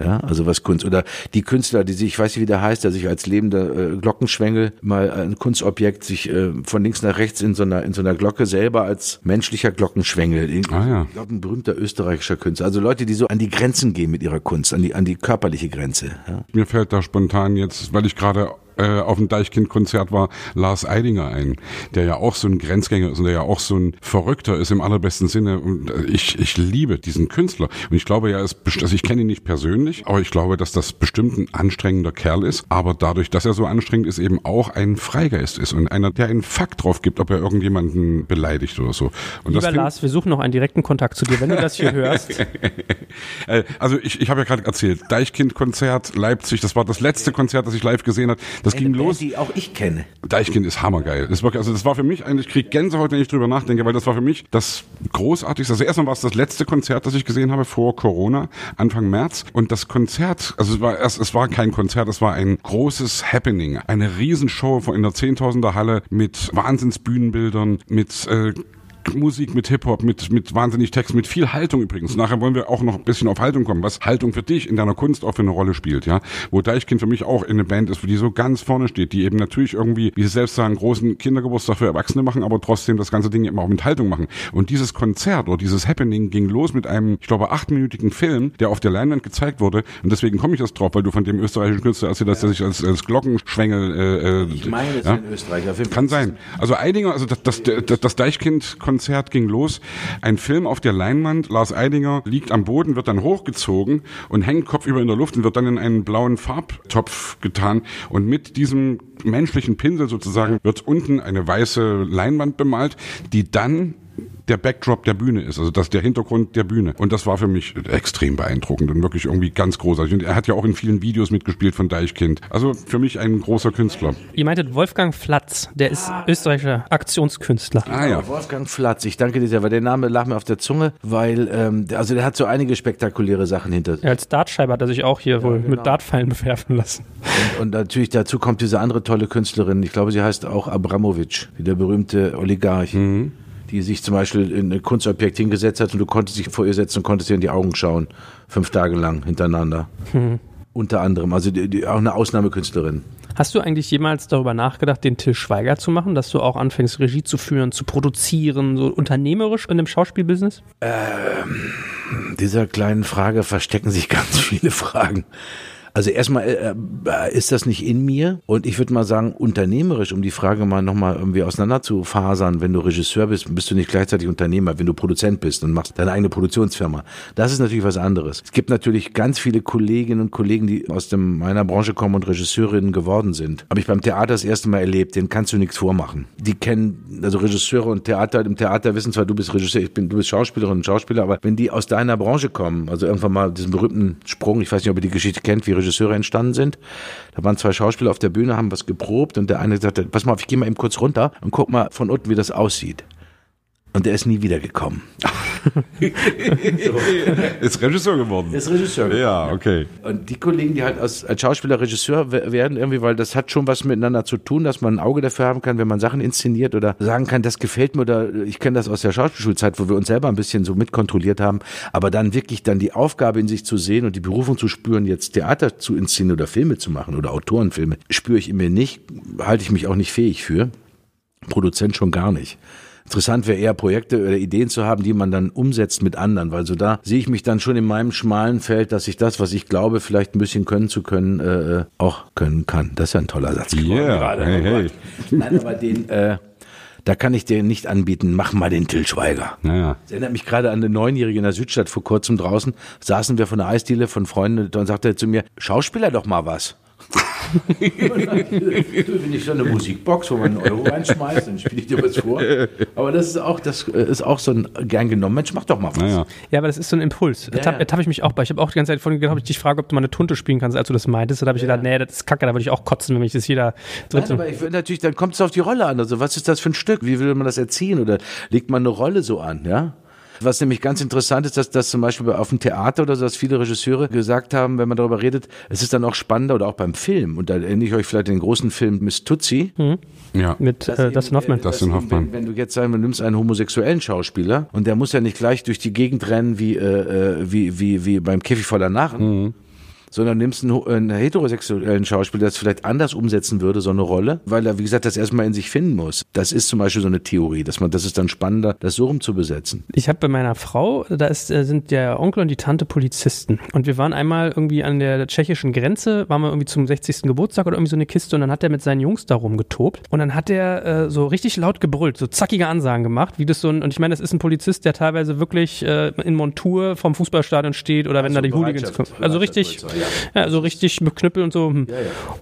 Ja, also was Kunst oder die Künstler, die sich, ich weiß nicht, wie der heißt, der sich als lebender äh, Glockenschwengel mal ein Kunstobjekt sich äh, von links nach rechts in so einer in so einer Glocke selber als menschlicher Glockenschwengel. Ah, ja. Ich glaube, ein berühmter österreichischer Künstler. Also Leute, die so an die Grenzen gehen mit ihrer Kunst, an die an die körperliche Grenze. Ja. Mir fällt da spontan jetzt, weil ich gerade äh, auf dem Deichkind-Konzert war, Lars Eidinger ein, der ja auch so ein Grenzgänger ist und der ja auch so ein Verrückter ist im allerbesten Sinne. Und äh, ich, ich liebe diesen Künstler. Und ich glaube ja, es, also ich kenne ihn nicht persönlich, aber ich glaube, dass das bestimmt ein anstrengender Kerl ist. Aber dadurch, dass er so anstrengend ist, eben auch ein Freigeist ist und einer, der einen Fakt drauf gibt, ob er irgendjemanden beleidigt oder so. Und Lieber Lars, wir suchen noch einen direkten Kontakt zu dir, wenn du das hier hörst. (laughs) Äh, also ich, ich habe ja gerade erzählt, Deichkind-Konzert, Leipzig, das war das letzte Konzert, das ich live gesehen habe. Das ging Eine Band, los. die auch ich kenne. Deichkind ist hammergeil. Das ist wirklich, also das war für mich eigentlich, ich krieg Gänsehaut, wenn ich drüber nachdenke, weil das war für mich das großartigste. Also erstmal war es das letzte Konzert, das ich gesehen habe vor Corona, Anfang März. Und das Konzert, also es war erst, es war kein Konzert, es war ein großes Happening. Eine Riesenshow in der Zehntausender Halle mit Wahnsinnsbühnenbildern, mit äh, Musik mit Hip-Hop, mit, mit wahnsinnig Text, mit viel Haltung übrigens. Nachher wollen wir auch noch ein bisschen auf Haltung kommen, was Haltung für dich in deiner Kunst auch für eine Rolle spielt, ja. Wo Deichkind für mich auch in eine Band ist, wo die so ganz vorne steht, die eben natürlich irgendwie, wie sie selbst sagen, großen Kindergeburtstag für Erwachsene machen, aber trotzdem das ganze Ding eben auch mit Haltung machen. Und dieses Konzert oder dieses Happening ging los mit einem, ich glaube, achtminütigen Film, der auf der Leinwand gezeigt wurde. Und deswegen komme ich das drauf, weil du von dem österreichischen Künstler erzählt hast, der sich als, als Glockenschwengel, äh, äh, Ich meine, es ja? ist ein Österreicher. Fall. Kann sein. Also Eidinger, also das, das, das, das Deichkind-Konzert Konzert ging los. Ein Film auf der Leinwand. Lars Eidinger liegt am Boden, wird dann hochgezogen und hängt kopfüber in der Luft und wird dann in einen blauen Farbtopf getan. Und mit diesem menschlichen Pinsel sozusagen wird unten eine weiße Leinwand bemalt, die dann der Backdrop der Bühne ist, also das der Hintergrund der Bühne. Und das war für mich extrem beeindruckend und wirklich irgendwie ganz großartig. Und er hat ja auch in vielen Videos mitgespielt von Deichkind. Also für mich ein großer Künstler. Ihr meintet Wolfgang Flatz, der ist österreichischer Aktionskünstler. Ah ja. Wolfgang Flatz, ich danke dir sehr, weil der Name lag mir auf der Zunge, weil, ähm, also der hat so einige spektakuläre Sachen hinter sich. Ja, als Dartscheibe hat er sich auch hier wohl genau. mit Dartpfeilen bewerfen lassen. Und, und natürlich dazu kommt diese andere tolle Künstlerin, ich glaube, sie heißt auch Abramowitsch, wie der berühmte Oligarch. Die sich zum Beispiel in ein Kunstobjekt hingesetzt hat und du konntest dich vor ihr setzen und konntest ihr in die Augen schauen. Fünf Tage lang hintereinander. Unter anderem. Also die, die, auch eine Ausnahmekünstlerin. Hast du eigentlich jemals darüber nachgedacht, den Till Schweiger zu machen, dass du auch anfängst, Regie zu führen, zu produzieren, so unternehmerisch in dem Schauspielbusiness? dieser kleinen Frage verstecken sich (laughs) ganz viele Fragen. Also erstmal äh, äh, ist das nicht in mir und ich würde mal sagen, unternehmerisch, um die Frage mal nochmal irgendwie auseinander zu fasern, wenn du Regisseur bist, bist du nicht gleichzeitig Unternehmer, wenn du Produzent bist und machst deine eigene Produktionsfirma. Das ist natürlich was anderes. Es gibt natürlich ganz viele Kolleginnen und Kollegen, die aus dem, meiner Branche kommen und Regisseurinnen geworden sind. Habe ich beim Theater das erste Mal erlebt, denen kannst du nichts vormachen. Die kennen, also Regisseure und Theater, im Theater wissen zwar, du bist Regisseur, ich bin, du bist Schauspielerin und Schauspieler, aber wenn die aus deiner Branche kommen, also irgendwann mal diesen berühmten Sprung, ich weiß nicht, ob ihr die Geschichte kennt, wie Regisseure entstanden sind. Da waren zwei Schauspieler auf der Bühne, haben was geprobt und der eine sagte, pass mal auf, ich gehe mal eben kurz runter und guck mal von unten, wie das aussieht. Und der ist nie wiedergekommen. (laughs) Ist Regisseur geworden. Ist Regisseur geworden. Ja, okay. Und die Kollegen, die halt als, als Schauspieler Regisseur we- werden irgendwie, weil das hat schon was miteinander zu tun, dass man ein Auge dafür haben kann, wenn man Sachen inszeniert oder sagen kann, das gefällt mir oder ich kenne das aus der Schauspielschulzeit, wo wir uns selber ein bisschen so mitkontrolliert haben, aber dann wirklich dann die Aufgabe in sich zu sehen und die Berufung zu spüren, jetzt Theater zu inszenieren oder Filme zu machen oder Autorenfilme, spüre ich in mir nicht, halte ich mich auch nicht fähig für. Produzent schon gar nicht. Interessant wäre eher Projekte oder Ideen zu haben, die man dann umsetzt mit anderen, weil so da sehe ich mich dann schon in meinem schmalen Feld, dass ich das, was ich glaube, vielleicht ein bisschen können zu können, äh, auch können kann. Das ist ja ein toller Satz. Yeah, gerade. hey, hey. Nein, aber den, äh, da kann ich dir nicht anbieten, mach mal den Till Schweiger. Naja. Das erinnert mich gerade an eine Neunjährige in der Südstadt vor kurzem draußen. Saßen wir von der Eisdiele von Freunden und dann sagte er zu mir, Schauspieler doch mal was. (laughs) Wenn ich so eine Musikbox, wo man einen Euro reinschmeißt, dann spiele ich dir was vor. Aber das ist auch, das ist auch so ein gern genommen. Mensch, mach doch mal was. Naja. Ja, aber das ist so ein Impuls. Ja. ertappe ich mich auch bei. Ich habe auch die ganze Zeit vorhin gedacht, ob ich dich frage, ob du mal eine Tunte spielen kannst, als du das meintest. Da habe ich gedacht, nee, das ist kacke, da würde ich auch kotzen, wenn mich das jeder Nein, dritte. aber ich will natürlich, dann kommt es auf die Rolle an. Also was ist das für ein Stück? Wie will man das erziehen? Oder legt man eine Rolle so an, ja? Was nämlich ganz interessant ist, dass das zum Beispiel auf dem Theater oder so, dass viele Regisseure gesagt haben, wenn man darüber redet, es ist dann auch spannender oder auch beim Film. Und da erinnere ich euch vielleicht an den großen Film Miss Tutsi. Ja. Mit äh, Dustin Hoffman. Das- Dustin eben, Hoffmann. Wenn, wenn du jetzt sagen, du nimmst einen homosexuellen Schauspieler und der muss ja nicht gleich durch die Gegend rennen wie, äh, äh, wie, wie, wie beim Käfig voller Narren. Sondern nimmst einen, ho- einen heterosexuellen Schauspieler, der das vielleicht anders umsetzen würde, so eine Rolle, weil er, wie gesagt, das erstmal in sich finden muss. Das ist zum Beispiel so eine Theorie, dass man, das ist dann spannender, das so rum zu besetzen. Ich habe bei meiner Frau, da ist, äh, sind der Onkel und die Tante Polizisten. Und wir waren einmal irgendwie an der tschechischen Grenze, waren wir irgendwie zum 60. Geburtstag oder irgendwie so eine Kiste und dann hat er mit seinen Jungs da rumgetobt. Und dann hat er äh, so richtig laut gebrüllt, so zackige Ansagen gemacht, wie das so ein, und ich meine, das ist ein Polizist, der teilweise wirklich äh, in Montur vom Fußballstadion steht oder wenn da die Hooligans kommen. Also richtig, ja, so richtig mit Knüppel und so. hm.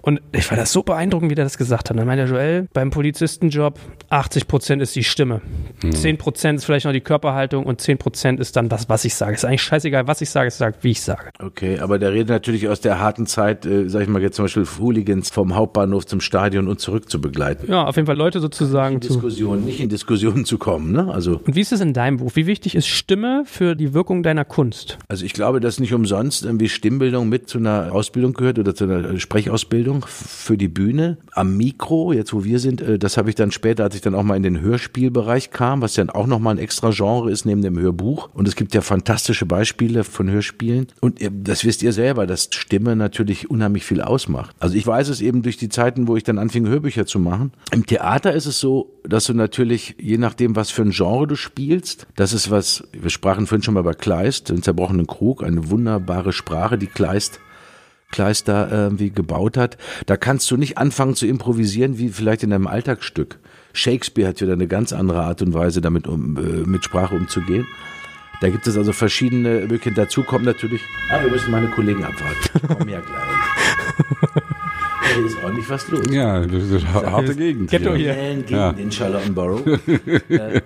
Und ich war das so beeindruckend, wie der das gesagt hat. Dann meinte Joel, beim Polizistenjob 80 Prozent ist die Stimme. 10 Prozent ist vielleicht noch die Körperhaltung und 10 Prozent ist dann das, was ich sage. Ist eigentlich scheißegal, was ich sage, es sagt, wie ich sage. Okay, aber der redet natürlich aus der harten Zeit, äh, sag ich mal jetzt zum Beispiel Hooligans vom Hauptbahnhof zum Stadion und zurück zu begleiten. Ja, auf jeden Fall Leute sozusagen zu. Diskussion, nicht in Diskussionen zu kommen, ne? Also Und wie ist es in deinem Buch? Wie wichtig ist Stimme für die Wirkung deiner Kunst? Also ich glaube, dass nicht umsonst irgendwie Stimmbildung mit zu einer Ausbildung gehört oder zu einer Sprechausbildung für die Bühne. Am Mikro, jetzt wo wir sind, äh, das habe ich dann später, als ich dann auch mal in den Hörspielbereich kam, was dann auch nochmal ein extra Genre ist neben dem Hörbuch. Und es gibt ja fantastische Beispiele von Hörspielen. Und ihr- das wisst ihr selber, dass Stimme natürlich unheimlich viel ausmacht. Also ich weiß es eben durch die Zeiten, wo ich dann anfing, Hörbücher zu machen. Im Theater ist es so, dass du natürlich, je nachdem, was für ein Genre du spielst, das ist was, wir sprachen vorhin schon mal über Kleist, den zerbrochenen Krug, eine wunderbare Sprache, die Kleist Kleist da irgendwie gebaut hat. Da kannst du nicht anfangen zu improvisieren wie vielleicht in einem Alltagsstück. Shakespeare hat wieder eine ganz andere Art und Weise, damit um, äh, mit Sprache umzugehen. Da gibt es also verschiedene Möglichkeiten. Dazu kommt natürlich, ah, wir müssen meine Kollegen abwarten. Ich komme ja gleich. Hier ist ordentlich was los. Ja, das ist eine harte Gegend. Ghetto hier. hier. Gegend Ja. in Charlottenburg. (laughs) äh,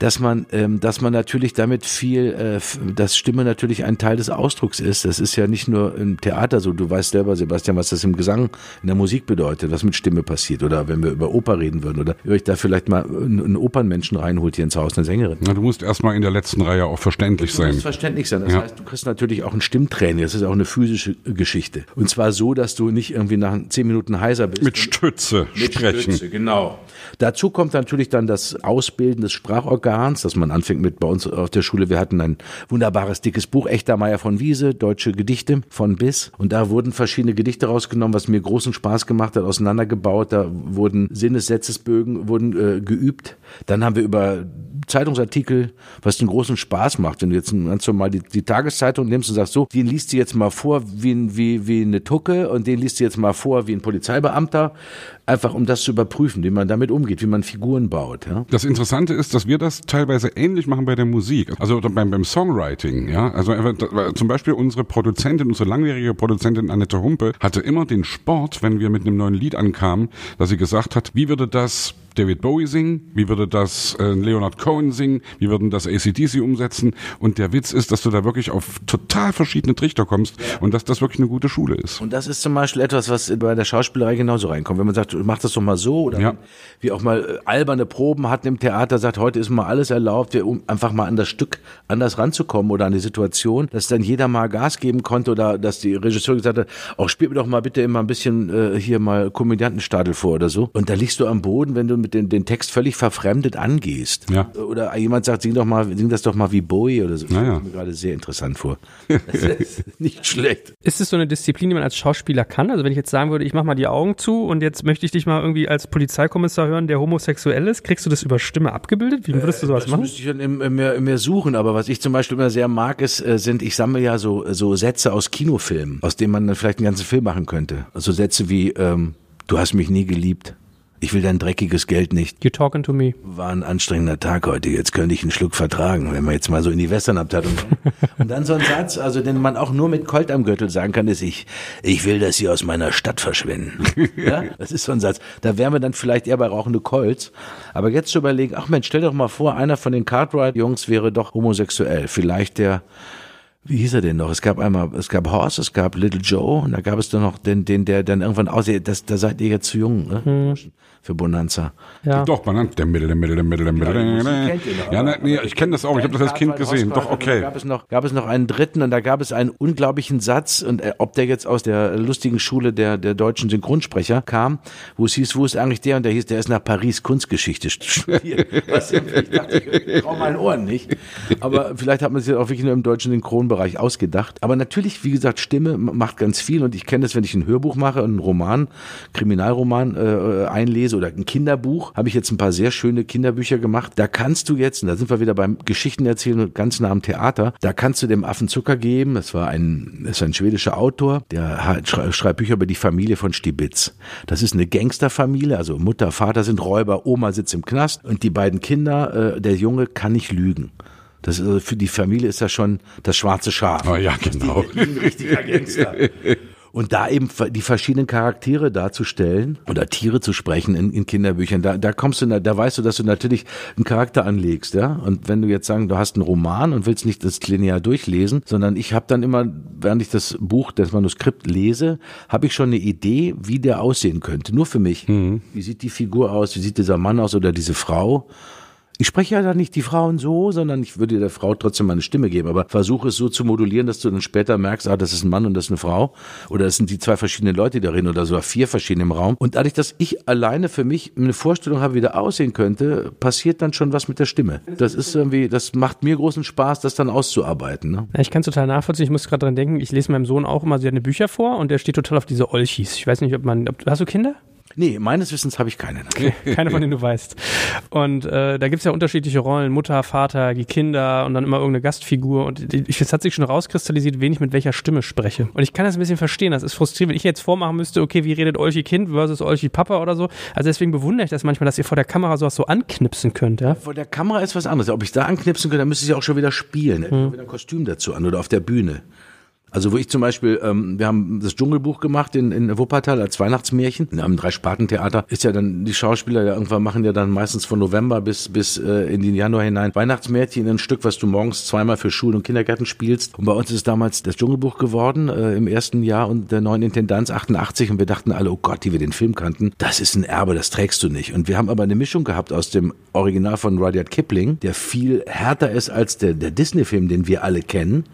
dass man, ähm, dass man natürlich damit viel, äh, dass Stimme natürlich ein Teil des Ausdrucks ist. Das ist ja nicht nur im Theater so. Du weißt selber, Sebastian, was das im Gesang, in der Musik bedeutet, was mit Stimme passiert. Oder wenn wir über Oper reden würden. Oder ihr euch da vielleicht mal einen Opernmenschen reinholt hier ins Haus, eine Sängerin. Na, du musst erstmal in der letzten Reihe auch verständlich Das muss sein. verständlich sein. Das Ja. heißt, du kriegst natürlich auch ein Stimmtraining. Das ist auch eine physische Geschichte. Und zwar so, dass du nicht irgendwie nach zehn Minuten heiser bist. Mit Stütze Mit sprechen. Stütze, genau. Dazu kommt natürlich dann das Ausbilden des Sprachorgans, dass man anfängt mit bei uns auf der Schule. Wir hatten ein wunderbares dickes Buch, Echter Meier von Wiese, deutsche Gedichte von bis. Und da wurden verschiedene Gedichte rausgenommen, was mir großen Spaß gemacht hat, auseinandergebaut. Da wurden Sinnessätzesbögen wurden äh, geübt. Dann haben wir über Zeitungsartikel, was einen großen Spaß macht, wenn du jetzt ganz normal die, die Tageszeitung nimmst und sagst so, den liest du jetzt mal vor wie, wie, wie eine Tucke und den liest du jetzt mal vor wie ein Polizeibeamter, einfach um das zu überprüfen, wie man damit umgeht, wie man Figuren baut. Ja? Das Interessante ist, dass wir das teilweise ähnlich machen bei der Musik, also beim, beim Songwriting. Ja, also zum Beispiel unsere Produzentin, unsere langjährige Produzentin Annette Humpe hatte immer den Sport, wenn wir mit einem neuen Lied ankamen, dass sie gesagt hat, wie würde das David Bowie singen, wie würde das äh, Leonard Cohen singen, wie würden das ACDC umsetzen. Und der Witz ist, dass du da wirklich auf total verschiedene Trichter kommst und dass das wirklich eine gute Schule ist. Und das ist zum Beispiel etwas, was bei der Schauspielerei genauso reinkommt. Wenn man sagt, mach das doch mal so oder Ja. wie auch mal äh, alberne Proben hatten im Theater, sagt, heute ist mal alles erlaubt, um einfach mal an das Stück anders ranzukommen oder an die Situation, dass dann jeder mal Gas geben konnte oder dass die Regisseurin gesagt hat, auch spiel mir doch mal bitte immer ein bisschen äh, hier mal Komödiantenstadel vor oder so. Und da liegst du am Boden, wenn du mit den, den Text völlig verfremdet angehst. Ja. Oder jemand sagt, sing doch mal, sing das doch mal wie Bowie oder so. Das Naja. kommt mir gerade sehr interessant vor. (laughs) Das ist nicht schlecht. Ist es so eine Disziplin, die man als Schauspieler kann? Also wenn ich jetzt sagen würde, ich mach mal die Augen zu und jetzt möchte ich dich mal irgendwie als Polizeikommissar hören, der homosexuell ist, kriegst du das über Stimme abgebildet? Wie würdest du sowas Das machen? müsste ich dann im, im, suchen, aber was ich zum Beispiel immer sehr mag, ist, äh, sind, ich sammle ja so, so Sätze aus Kinofilmen, aus denen man dann vielleicht einen ganzen Film machen könnte. Also Sätze wie, ähm, du hast mich nie geliebt. Ich will dein dreckiges Geld nicht. You talking to me. War ein anstrengender Tag heute, jetzt könnte ich einen Schluck vertragen, wenn wir jetzt mal so in die Westernabteilung kommen. (laughs) Und dann so ein Satz, also den man auch nur mit Colt am Gürtel sagen kann, ist ich, ich will, dass sie aus meiner Stadt verschwinden. (laughs) ja, das ist so ein Satz. Da wären wir dann vielleicht eher bei rauchende Colts. Aber jetzt zu überlegen, ach Mensch, stell doch mal vor, einer von den Cartwright-Jungs wäre doch homosexuell. Vielleicht der, wie hieß er denn noch? Es gab einmal, es gab Horst, es gab Little Joe und da gab es dann noch den, den der dann irgendwann aussieht, das, da seid ihr jetzt zu jung, ne? Für Bonanza. Ja. Doch, nennt der Mittel, der Mittel, der Mittel, der Mittel. kennt ihr noch, Ja, ne, nee, ich kenne das auch. Ich habe das als Kind gesehen. Doch, okay. gab es noch, gab es noch einen dritten und da gab es einen unglaublichen Satz und äh, ob der jetzt aus der lustigen Schule der, der deutschen Synchronsprecher kam, wo es hieß, wo ist eigentlich der und der hieß, der ist nach Paris Kunstgeschichte studiert. (laughs) Was ich dachte, ich trau meinen Ohren nicht. Aber vielleicht hat man sich auch wirklich nur im deutschen Synchronbereich ausgedacht. Aber natürlich, wie gesagt, Stimme macht ganz viel und ich kenne das, wenn ich ein Hörbuch mache, einen Roman, Kriminalroman äh, einlese oder ein Kinderbuch, habe ich jetzt ein paar sehr schöne Kinderbücher gemacht. Da kannst du jetzt, und da sind wir wieder beim Geschichten erzählen und ganz nah am Theater, da kannst du dem Affen Zucker geben. Das war ein, das ist ein schwedischer Autor, der schreibt Bücher über die Familie von Stibitz. Das ist eine Gangsterfamilie, also Mutter, Vater sind Räuber, Oma sitzt im Knast und die beiden Kinder, äh, der Junge kann nicht lügen. Das ist, also für die Familie ist das schon das schwarze Schaf. Oh ja, (laughs) genau. (laughs) Ein richtiger Gangster. Und da eben die verschiedenen Charaktere darzustellen oder Tiere zu sprechen in, in Kinderbüchern, da, da kommst du, da weißt du, dass du natürlich einen Charakter anlegst, ja. Und wenn du jetzt sagen, du hast einen Roman und willst nicht das linear durchlesen, sondern ich habe dann immer, während ich das Buch, das Manuskript lese, habe ich schon eine Idee, wie der aussehen könnte. Nur für mich. Wie sieht die Figur aus? Wie sieht dieser Mann aus oder diese Frau? Ich spreche ja dann nicht die Frauen so, sondern ich würde der Frau trotzdem meine Stimme geben, aber versuche es so zu modulieren, dass du dann später merkst, ah, das ist ein Mann und das ist eine Frau. Oder das sind die zwei verschiedenen Leute, die da reden oder sogar vier verschiedene im Raum. Und dadurch, dass ich alleine für mich eine Vorstellung habe, wie der aussehen könnte, passiert dann schon was mit der Stimme. Das ist irgendwie, das macht mir großen Spaß, das dann auszuarbeiten. Ne? Ja, ich kann total nachvollziehen. Ich muss gerade dran denken, ich lese meinem Sohn auch immer seine Bücher vor und der steht total auf diese Olchis. Ich weiß nicht, ob man, ob, hast du Kinder? Nee, meines Wissens habe ich keine. (laughs) Keine, von denen du weißt. Und äh, da gibt's ja unterschiedliche Rollen, Mutter, Vater, die Kinder und dann immer irgendeine Gastfigur. Und ich, es hat sich schon rauskristallisiert, wen ich mit welcher Stimme spreche. Und ich kann das ein bisschen verstehen. Das ist frustrierend, wenn ich jetzt vormachen müsste, okay, wie redet Olchi Kind versus Olchi Papa oder so. Also deswegen bewundere ich das manchmal, dass ihr vor der Kamera sowas so anknipsen könnt. Ja? Vor der Kamera ist was anderes. Ob ich da anknipsen könnte, dann müsste ich auch schon wieder spielen. Hm. Wieder ein Kostüm dazu an oder auf der Bühne. Also wo ich zum Beispiel, ähm, wir haben das Dschungelbuch gemacht in, in Wuppertal als Weihnachtsmärchen. Einem Dreispartentheater ist ja dann, die Schauspieler ja irgendwann machen ja dann meistens von November bis, bis äh, in den Januar hinein Weihnachtsmärchen, ein Stück, was du morgens zweimal für Schulen und Kindergärten spielst. Und bei uns ist damals das Dschungelbuch geworden äh, im ersten Jahr und der neuen Intendanz 88 und wir dachten alle, oh Gott, die wir den Film kannten, das ist ein Erbe, das trägst du nicht. Und wir haben aber eine Mischung gehabt aus dem Original von Rudyard Kipling, der viel härter ist als der, der Disney-Film, den wir alle kennen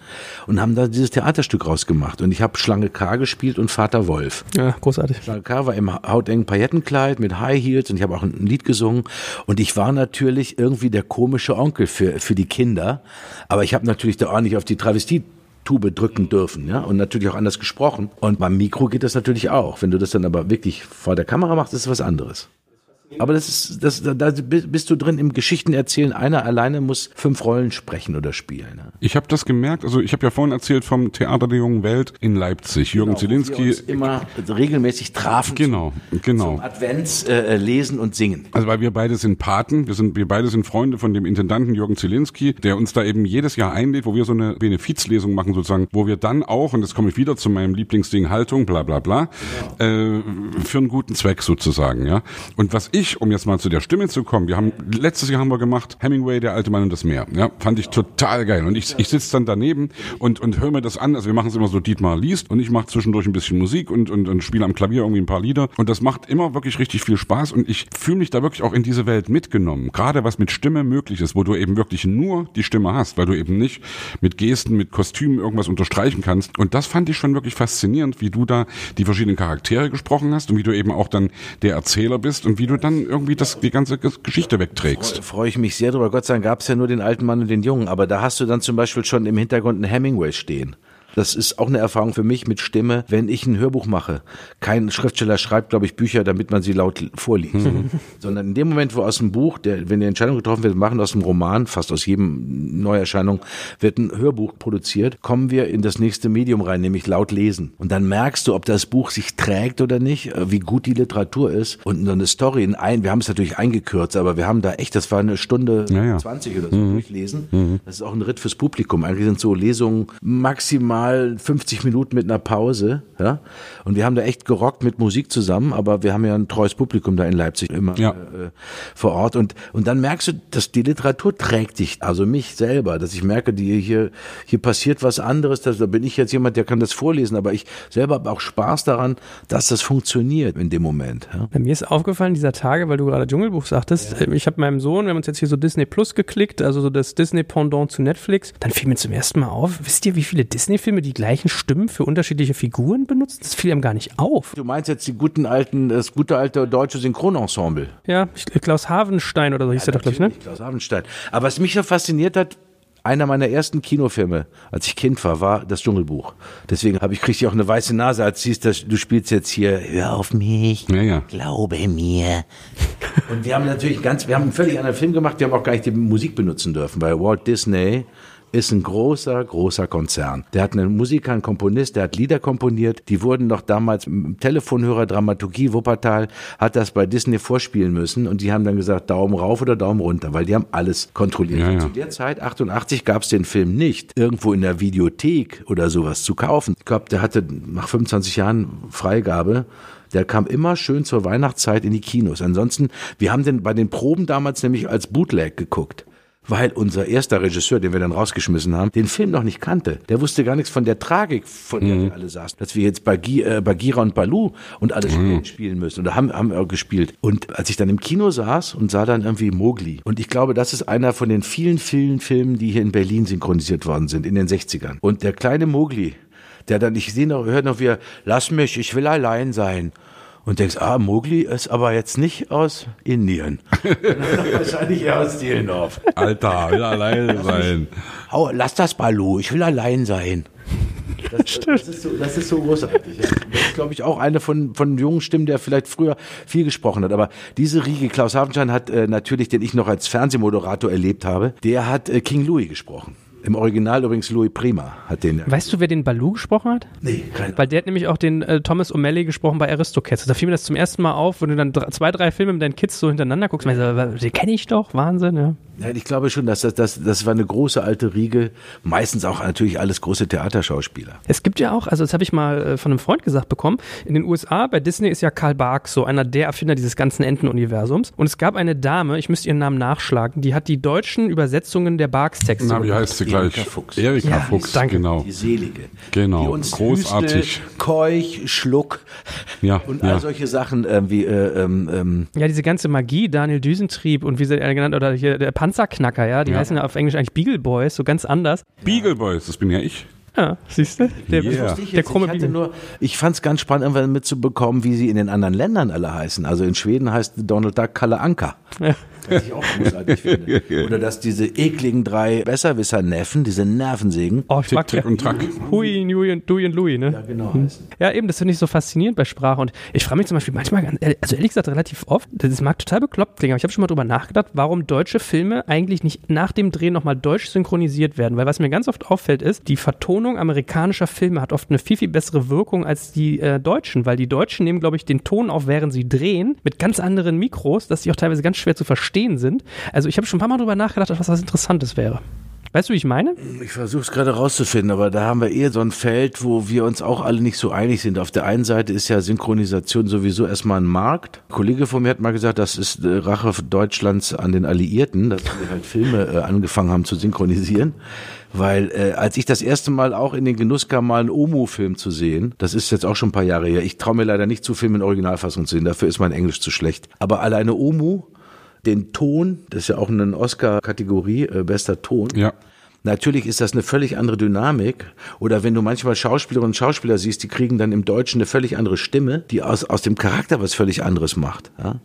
und haben da dieses Theaterstück Stück rausgemacht. Und ich habe Schlange K gespielt und Vater Wolf. Ja, großartig. Schlange K war im hautengen Paillettenkleid mit High Heels und ich habe auch ein Lied gesungen. Und ich war natürlich irgendwie der komische Onkel für, für die Kinder. Aber ich habe natürlich da ordentlich auf die Travestie Tube drücken dürfen, ja, und natürlich auch anders gesprochen. Und beim Mikro geht das natürlich auch. Wenn du das dann aber wirklich vor der Kamera machst, ist es was anderes. Aber das ist, das, da bist du drin im Geschichten erzählen. Einer alleine muss fünf Rollen sprechen oder spielen. Ne? Ich habe das gemerkt. Also ich habe ja vorhin erzählt vom Theater der jungen Welt in Leipzig. Jürgen genau, Zielinski. Immer regelmäßig trafen. Genau, genau. Zum Advents äh, lesen und singen. Also weil wir beide sind Paten. Wir sind, wir beide sind Freunde von dem Intendanten Jürgen Zielinski, der uns da eben jedes Jahr einlädt, wo wir so eine Benefizlesung machen sozusagen, wo wir dann auch, und jetzt komme ich wieder zu meinem Lieblingsding Haltung, bla bla bla, genau. äh, für einen guten Zweck sozusagen, ja. Und was ich, um jetzt mal zu der Stimme zu kommen, wir haben letztes Jahr haben wir gemacht Hemingway, der alte Mann und das Meer. Ja, fand ich total geil. Und ich, ich sitze dann daneben und und höre mir das an. Also wir machen es immer so, Dietmar liest und ich mache zwischendurch ein bisschen Musik und und, und spiele am Klavier irgendwie ein paar Lieder. Und das macht immer wirklich richtig viel Spaß und ich fühle mich da wirklich auch in diese Welt mitgenommen. Gerade was mit Stimme möglich ist, wo du eben wirklich nur die Stimme hast, weil du eben nicht mit Gesten, mit Kostümen irgendwas unterstreichen kannst. Und das fand ich schon wirklich faszinierend, wie du da die verschiedenen Charaktere gesprochen hast und wie du eben auch dann der Erzähler bist und wie du dann irgendwie irgendwie das, die ganze Geschichte wegträgst. Freue freu ich mich sehr drüber. Gott sei Dank gab es ja nur den alten Mann und den Jungen, aber da hast du dann zum Beispiel schon im Hintergrund einen Hemingway stehen. Das ist auch eine Erfahrung für mich mit Stimme, wenn ich ein Hörbuch mache. Kein Schriftsteller schreibt, glaube ich, Bücher, damit man sie laut vorliest. Mhm. (laughs) Sondern in dem Moment, wo aus dem Buch, der, wenn die Entscheidung getroffen wird, machen aus dem Roman, fast aus jedem Neuerscheinung, wird ein Hörbuch produziert, kommen wir in das nächste Medium rein, nämlich laut lesen. Und dann merkst du, ob das Buch sich trägt oder nicht, äh, wie gut die Literatur ist. Und so eine Story in ein, wir haben es natürlich eingekürzt, aber wir haben da echt, das war eine Stunde ja, ja. 20 oder so mhm. durchlesen. Mhm. Das ist auch ein Ritt fürs Publikum. Eigentlich sind so Lesungen maximal mal 50 Minuten mit einer Pause, ja. Und wir haben da echt gerockt mit Musik zusammen, aber wir haben ja ein treues Publikum da in Leipzig immer ja. äh, vor Ort und und dann merkst du, dass die Literatur trägt dich, also mich selber, dass ich merke, die hier hier passiert was anderes, da bin ich jetzt jemand, der kann das vorlesen, aber ich selber habe auch Spaß daran, dass das funktioniert in dem Moment. Ja. Bei mir ist aufgefallen dieser Tage, weil du gerade Dschungelbuch sagtest, ja. ich habe meinem Sohn, wir haben uns jetzt hier so Disney Plus geklickt, also so das Disney Pendant zu Netflix, dann fiel mir zum ersten Mal auf, wisst ihr, wie viele Disney-Filme Filme die gleichen Stimmen für unterschiedliche Figuren benutzen? Das fiel einem gar nicht auf. Du meinst jetzt die guten alten, das gute alte deutsche Synchronensemble? Ja, Klaus Havenstein oder so hieß ja, der doch, glaube ich, ne? Klaus Havenstein. Aber was mich so fasziniert hat, einer meiner ersten Kinofilme, als ich Kind war, war das Dschungelbuch. Deswegen habe ich kriegte ich auch eine weiße Nase, als siehst du, du spielst jetzt hier, hör auf mich, ja, ja. glaube mir. Und wir haben natürlich ganz, wir haben einen völlig anderen Film gemacht, wir haben auch gar nicht die Musik benutzen dürfen, weil Walt Disney ist ein großer, großer Konzern. Der hat einen Musiker, einen Komponist, der hat Lieder komponiert. Die wurden noch damals im Telefonhörer Dramaturgie Wuppertal hat das bei Disney vorspielen müssen und die haben dann gesagt, Daumen rauf oder Daumen runter, weil die haben alles kontrolliert. Ja, ja. Zu der Zeit, 88, gab es den Film nicht irgendwo in der Videothek oder sowas zu kaufen. Ich glaube, der hatte nach 25 Jahren Freigabe der kam immer schön zur Weihnachtszeit in die Kinos. Ansonsten, wir haben den bei den Proben damals nämlich als Bootleg geguckt weil unser erster Regisseur, den wir dann rausgeschmissen haben, den Film noch nicht kannte. Der wusste gar nichts von der Tragik, von der mhm. wir alle saßen. Dass wir jetzt Bagi, äh, Bagira und Balu und alles mhm. spielen müssen. Oder haben, haben wir gespielt. Und als ich dann im Kino saß und sah dann irgendwie Mowgli. Und ich glaube, das ist einer von den vielen, vielen Filmen, die hier in Berlin synchronisiert worden sind, in den 60ern. Und der kleine Mowgli, der dann, ich sehe noch, hört noch wie er, lass mich, ich will allein sein und denkst, ah, Mowgli ist aber jetzt nicht aus Indien. (laughs) wahrscheinlich eher aus Dielendorf. Alter, will allein (laughs) sein. Hau, lass das Balu, ich will allein sein. Das, das, ist, so, das ist so großartig. Ja. Das ist, glaube ich, auch eine von, von jungen Stimmen, der vielleicht früher viel gesprochen hat. Aber diese Riege, Klaus Hafenstein hat äh, natürlich, den ich noch als Fernsehmoderator erlebt habe, der hat äh, King Louis gesprochen. Im Original übrigens Louis Prima hat den. Weißt du, wer den Baloo gesprochen hat? Nee, keine Weil der hat nämlich auch den äh, Thomas O'Malley gesprochen bei Aristocats. Da fiel mir das zum ersten Mal auf, wenn du dann drei, zwei, drei Filme mit deinen Kids so hintereinander guckst. Und meinst, den kenne ich doch, Wahnsinn, ja. Ja, ich glaube schon, dass das, das, das war eine große alte Riege. Meistens auch natürlich alles große Theaterschauspieler. Es gibt ja auch, also das habe ich mal äh, von einem Freund gesagt bekommen, in den USA bei Disney ist ja Karl Bark so einer der Erfinder dieses ganzen Entenuniversums. Und es gab eine Dame, ich müsste ihren Namen nachschlagen, die hat die deutschen Übersetzungen der Barks-Texte Na, wie gemacht. heißt sie gleich? Erika Fuchs. Erika Ja, Fuchs, danke. genau. Die Selige. Genau, Die uns großartig. Hüstel, Keuch, Schluck Ja, und ja. all solche Sachen äh, wie äh, ähm, ähm, Ja, diese ganze Magie, Daniel Düsentrieb und wie sie er genannt, oder hier der Panzerknacker, ja, die Ja. heißen ja auf Englisch eigentlich Beagle Boys, so ganz anders. Beagle Boys, das bin ja ich. Ja, siehst du? Der, Yeah. wusste ich der krumme ich, nur, ich fand es ganz spannend, irgendwann mitzubekommen, wie sie in den anderen Ländern alle heißen. Also in Schweden heißt Donald Duck Kalle Anka. Ja. Was ich auch großartig finde. (laughs) Oder dass diese ekligen drei Besserwisser-Neffen, diese Nervensägen, Oh, ich mag Tick und Track. Hui, Hui und Dui und Louis, ne? ja genau heißen. Ja, eben, das finde ich so faszinierend bei Sprache. Und ich frage mich zum Beispiel manchmal, ganz also ehrlich gesagt relativ oft, das mag total bekloppt klingen, aber ich habe schon mal drüber nachgedacht, warum deutsche Filme eigentlich nicht nach dem Dreh nochmal deutsch synchronisiert werden. Weil was mir ganz oft auffällt ist, die Vertonung amerikanischer Filme hat oft eine viel, viel bessere Wirkung als die äh, deutschen, weil die Deutschen nehmen, glaube ich, den Ton auf, während sie drehen, mit ganz anderen Mikros, dass die auch teilweise ganz schwer zu verstehen sind. Also ich habe schon ein paar Mal drüber nachgedacht, was was Interessantes wäre. Weißt du, wie ich meine? Ich versuche es gerade rauszufinden, aber da haben wir eher so ein Feld, wo wir uns auch alle nicht so einig sind. Auf der einen Seite ist ja Synchronisation sowieso erstmal ein Markt. Ein Kollege von mir hat mal gesagt, das ist äh, Rache Deutschlands an den Alliierten, dass wir halt Filme äh, angefangen haben zu synchronisieren. Weil äh, als ich das erste Mal auch in den Genuss kam, mal einen Omu-Film zu sehen, das ist jetzt auch schon ein paar Jahre her. Ich traue mir leider nicht zu Filme in Originalfassung zu sehen, dafür ist mein Englisch zu schlecht. Aber alleine Omu, den Ton, das ist ja auch eine Oscar-Kategorie, äh, bester Ton. Ja. Natürlich ist das eine völlig andere Dynamik. Oder wenn du manchmal Schauspielerinnen und Schauspieler siehst, die kriegen dann im Deutschen eine völlig andere Stimme, die aus, aus dem Charakter was völlig anderes macht. Ja?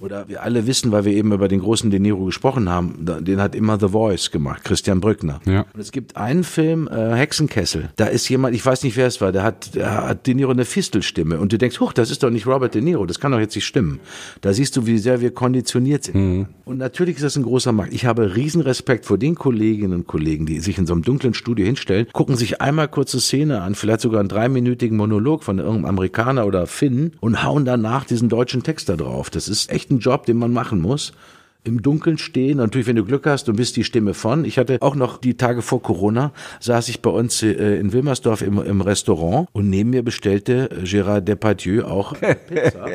Oder wir alle wissen, weil wir eben über den großen De Niro gesprochen haben, den hat immer The Voice gemacht, Christian Brückner. Ja. Und es gibt einen Film, äh, Hexenkessel, da ist jemand, ich weiß nicht, wer es war, der hat, der hat De Niro eine Fistelstimme. Und du denkst, huch, das ist doch nicht Robert De Niro, das kann doch jetzt nicht stimmen. Da siehst du, wie sehr wir konditioniert sind. Und natürlich ist das ein großer Markt. Ich habe riesen Respekt vor den Kolleginnen und Kollegen, die sich in so einem dunklen Studio hinstellen, gucken sich einmal kurze Szene an, vielleicht sogar einen dreiminütigen Monolog von irgendeinem Amerikaner oder Finn und hauen danach diesen deutschen Text da drauf. Das ist echt ein Job, den man machen muss im Dunkeln stehen. Natürlich, wenn du Glück hast und bist die Stimme von. Ich hatte auch noch die Tage vor Corona, saß ich bei uns äh, in Wilmersdorf im, im Restaurant und neben mir bestellte äh, Gérard Depardieu auch (laughs) Pizza.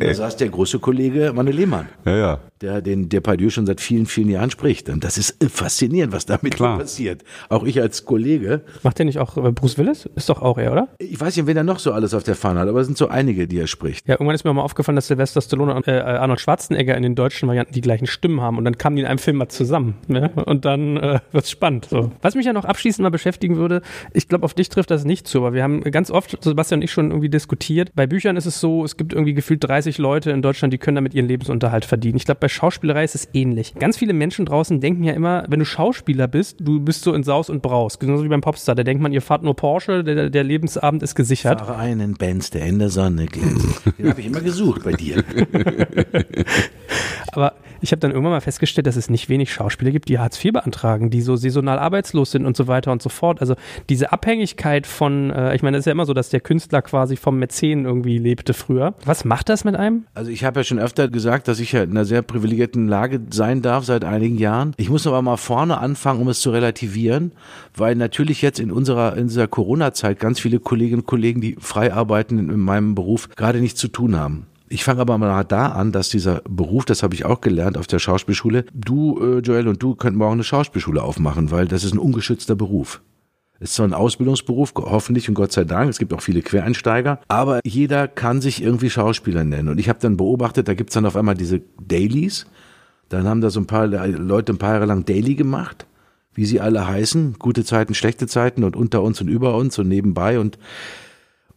Da saß der große Kollege Manne Lehmann, Ja, ja. der den Depardieu schon seit vielen, vielen Jahren spricht. Und das ist äh, faszinierend, was damit Klar. passiert. Auch ich als Kollege. Macht der nicht auch Bruce Willis? Ist doch auch er, oder? Ich weiß nicht, wen er noch so alles auf der Fahne hat, aber es sind so einige, die er spricht. Ja, irgendwann ist mir mal aufgefallen, dass Sylvester Stallone und äh, Arnold Schwarzenegger in den deutschen Varianten die gleichen Stimmen haben und dann kamen die in einem Film mal zusammen. Ne? Und dann äh, wird's spannend. So. Was mich ja noch abschließend mal beschäftigen würde, ich glaube, auf dich trifft das nicht zu, aber wir haben ganz oft, Sebastian und ich schon irgendwie diskutiert, bei Büchern ist es so, es gibt irgendwie gefühlt 30 Leute in Deutschland, die können damit ihren Lebensunterhalt verdienen. Ich glaube, bei Schauspielerei ist es ähnlich. Ganz viele Menschen draußen denken ja immer, wenn du Schauspieler bist, du bist so in Saus und Braus. Genauso wie beim Popstar. Da denkt man, ihr fahrt nur Porsche, der, der Lebensabend ist gesichert. Fahre einen Benz, der in der Sonne glänzt. Den habe ich immer gesucht bei dir. (laughs) Aber ich habe dann irgendwann mal festgestellt, dass es nicht wenig Schauspieler gibt, die Hartz IV beantragen, die so saisonal arbeitslos sind und so weiter und so fort. Also diese Abhängigkeit von, äh, ich meine, es ist ja immer so, dass der Künstler quasi vom Mäzen irgendwie lebte früher. Was macht das mit einem? Also ich habe ja schon öfter gesagt, dass ich ja in einer sehr privilegierten Lage sein darf seit einigen Jahren. Ich muss aber mal vorne anfangen, um es zu relativieren, weil natürlich jetzt in unserer in dieser Corona-Zeit ganz viele Kolleginnen und Kollegen, die frei arbeiten in, in meinem Beruf, gerade nichts zu tun haben. Ich fange aber mal da an, dass dieser Beruf, das habe ich auch gelernt auf der Schauspielschule, du, äh, Joel und du könnt morgen eine Schauspielschule aufmachen, weil das ist ein ungeschützter Beruf. Ist zwar ein Ausbildungsberuf, hoffentlich und Gott sei Dank. Es gibt auch viele Quereinsteiger. Aber jeder kann sich irgendwie Schauspieler nennen. Und ich habe dann beobachtet, da gibt's dann auf einmal diese Dailies. Dann haben da so ein paar Leute ein paar Jahre lang Daily gemacht, wie sie alle heißen. Gute Zeiten, schlechte Zeiten und unter uns und über uns und nebenbei. Und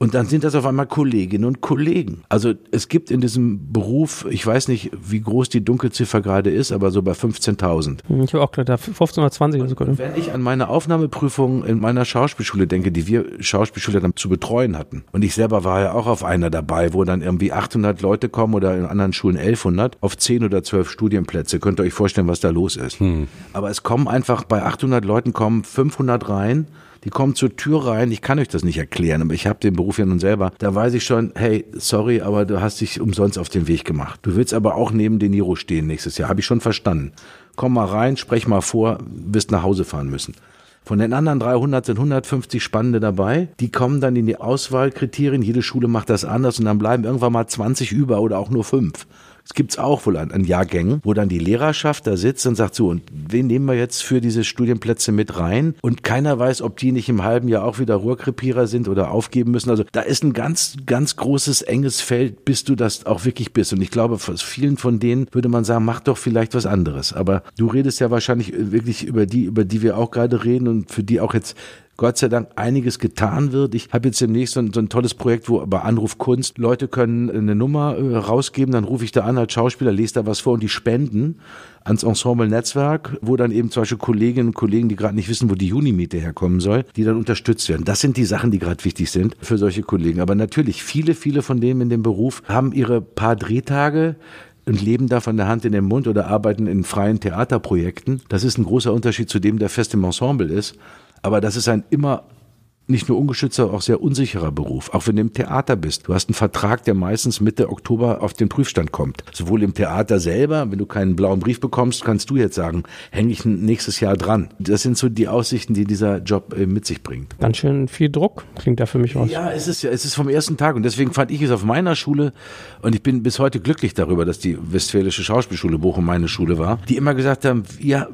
Und dann sind das auf einmal Kolleginnen und Kollegen. Also es gibt in diesem Beruf, ich weiß nicht, wie groß die Dunkelziffer gerade ist, aber so bei 15.000. Ich habe auch gedacht, 15 oder 20 oder sogar. Wenn ich an meine Aufnahmeprüfung in meiner Schauspielschule denke, die wir Schauspielschüler dann zu betreuen hatten, und ich selber war ja auch auf einer dabei, wo dann irgendwie 800 Leute kommen oder in anderen Schulen 1100 auf 10 oder 12 Studienplätze. Könnt ihr euch vorstellen, was da los ist. Hm. Aber es kommen einfach, bei 800 Leuten kommen 500 rein, die kommen zur Tür rein. Ich kann euch das nicht erklären, aber ich habe den Beruf ja nun selber. Da weiß ich schon, hey, sorry, aber du hast dich umsonst auf den Weg gemacht. Du willst aber auch neben den Niro stehen nächstes Jahr. Habe ich schon verstanden. Komm mal rein, sprech mal vor, wirst nach Hause fahren müssen. Von den anderen 300 sind 150 Spannende dabei. Die kommen dann in die Auswahlkriterien. Jede Schule macht das anders und dann bleiben irgendwann mal 20 über oder auch nur fünf. Es gibt's auch wohl an, an Jahrgängen, wo dann die Lehrerschaft da sitzt und sagt so, und wen nehmen wir jetzt für diese Studienplätze mit rein? Und keiner weiß, ob die nicht im halben Jahr auch wieder Rohrkrepierer sind oder aufgeben müssen. Also da ist ein ganz, ganz großes, enges Feld, bis du das auch wirklich bist. Und ich glaube, vielen von denen würde man sagen, mach doch vielleicht was anderes. Aber du redest ja wahrscheinlich wirklich über die, über die wir auch gerade reden und für die auch jetzt Gott sei Dank einiges getan wird. Ich habe jetzt demnächst so ein, so ein, tolles Projekt, wo bei Anruf Kunst Leute können eine Nummer äh, rausgeben, dann rufe ich da an als Schauspieler, lese da was vor und die spenden ans Ensemble Netzwerk, wo dann eben zum Beispiel Kolleginnen und Kollegen, die gerade nicht wissen, wo die Junimiete herkommen soll, die dann unterstützt werden. Das sind die Sachen, die gerade wichtig sind für solche Kollegen. Aber natürlich, viele, viele von denen in dem Beruf haben ihre paar Drehtage und leben da von der Hand in den Mund oder arbeiten in freien Theaterprojekten. Das ist ein großer Unterschied zu dem, der fest im Ensemble ist. Aber das ist ein immer nicht nur ungeschützter, auch sehr unsicherer Beruf. Auch wenn du im Theater bist. Du hast einen Vertrag, der meistens Mitte Oktober auf den Prüfstand kommt. Sowohl im Theater selber, wenn du keinen blauen Brief bekommst, kannst du jetzt sagen, hänge ich nächstes Jahr dran. Das sind so die Aussichten, die dieser Job äh, mit sich bringt. Ganz schön viel Druck klingt da für mich aus. Ja, es ist ja, es ist vom ersten Tag und deswegen fand ich es auf meiner Schule und ich bin bis heute glücklich darüber, dass die Westfälische Schauspielschule Bochum meine Schule war, die immer gesagt haben, ja,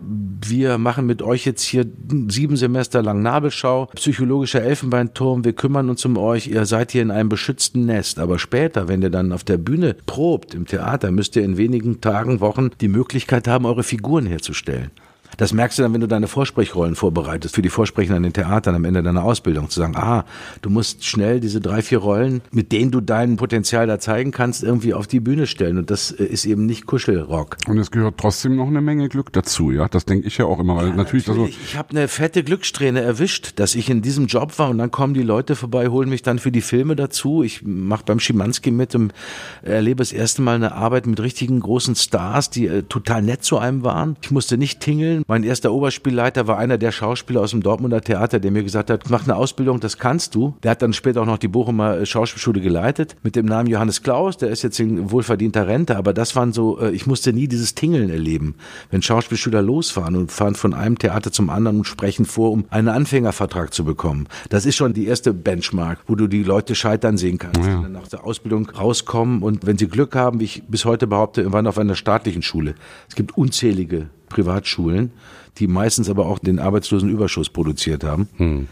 wir machen mit euch jetzt hier sieben Semester lang Nabelschau, psychologischer Elfenbeinturm, wir kümmern uns um euch, ihr seid hier in einem beschützten Nest. Aber später, wenn ihr dann auf der Bühne probt, im Theater, müsst ihr in wenigen Tagen, Wochen die Möglichkeit haben, eure Figuren herzustellen. Das merkst du dann, wenn du deine Vorsprechrollen vorbereitest, für die Vorsprechen an den Theatern am Ende deiner Ausbildung, zu sagen, ah, du musst schnell diese drei, vier Rollen, mit denen du dein Potenzial da zeigen kannst, irgendwie auf die Bühne stellen. Und das äh, ist eben nicht Kuschelrock. Und es gehört trotzdem noch eine Menge Glück dazu, ja. Das denke ich ja auch immer, weil ja, natürlich, natürlich. Also ich habe eine fette Glückssträhne erwischt, dass ich in diesem Job war und dann kommen die Leute vorbei, holen mich dann für die Filme dazu. Ich mache beim Schimanski mit und erlebe das erste Mal eine Arbeit mit richtigen großen Stars, die äh, total nett zu einem waren. Ich musste nicht tingeln. Mein erster Oberspielleiter war einer der Schauspieler aus dem Dortmunder Theater, der mir gesagt hat, mach eine Ausbildung, das kannst du. Der hat dann später auch noch die Bochumer Schauspielschule geleitet mit dem Namen Johannes Klaus, der ist jetzt in wohlverdienter Rente, aber das waren so, äh, ich musste nie dieses Tingeln erleben. Wenn Schauspielschüler losfahren und fahren von einem Theater zum anderen und sprechen vor, um einen Anfängervertrag zu bekommen. Das ist schon die erste Benchmark, wo du die Leute scheitern sehen kannst, ja. die dann nach der Ausbildung rauskommen und wenn sie Glück haben, wie ich bis heute behaupte, waren auf einer staatlichen Schule. Es gibt unzählige Privatschulen, die meistens aber auch den Arbeitslosenüberschuss produziert haben. Hm.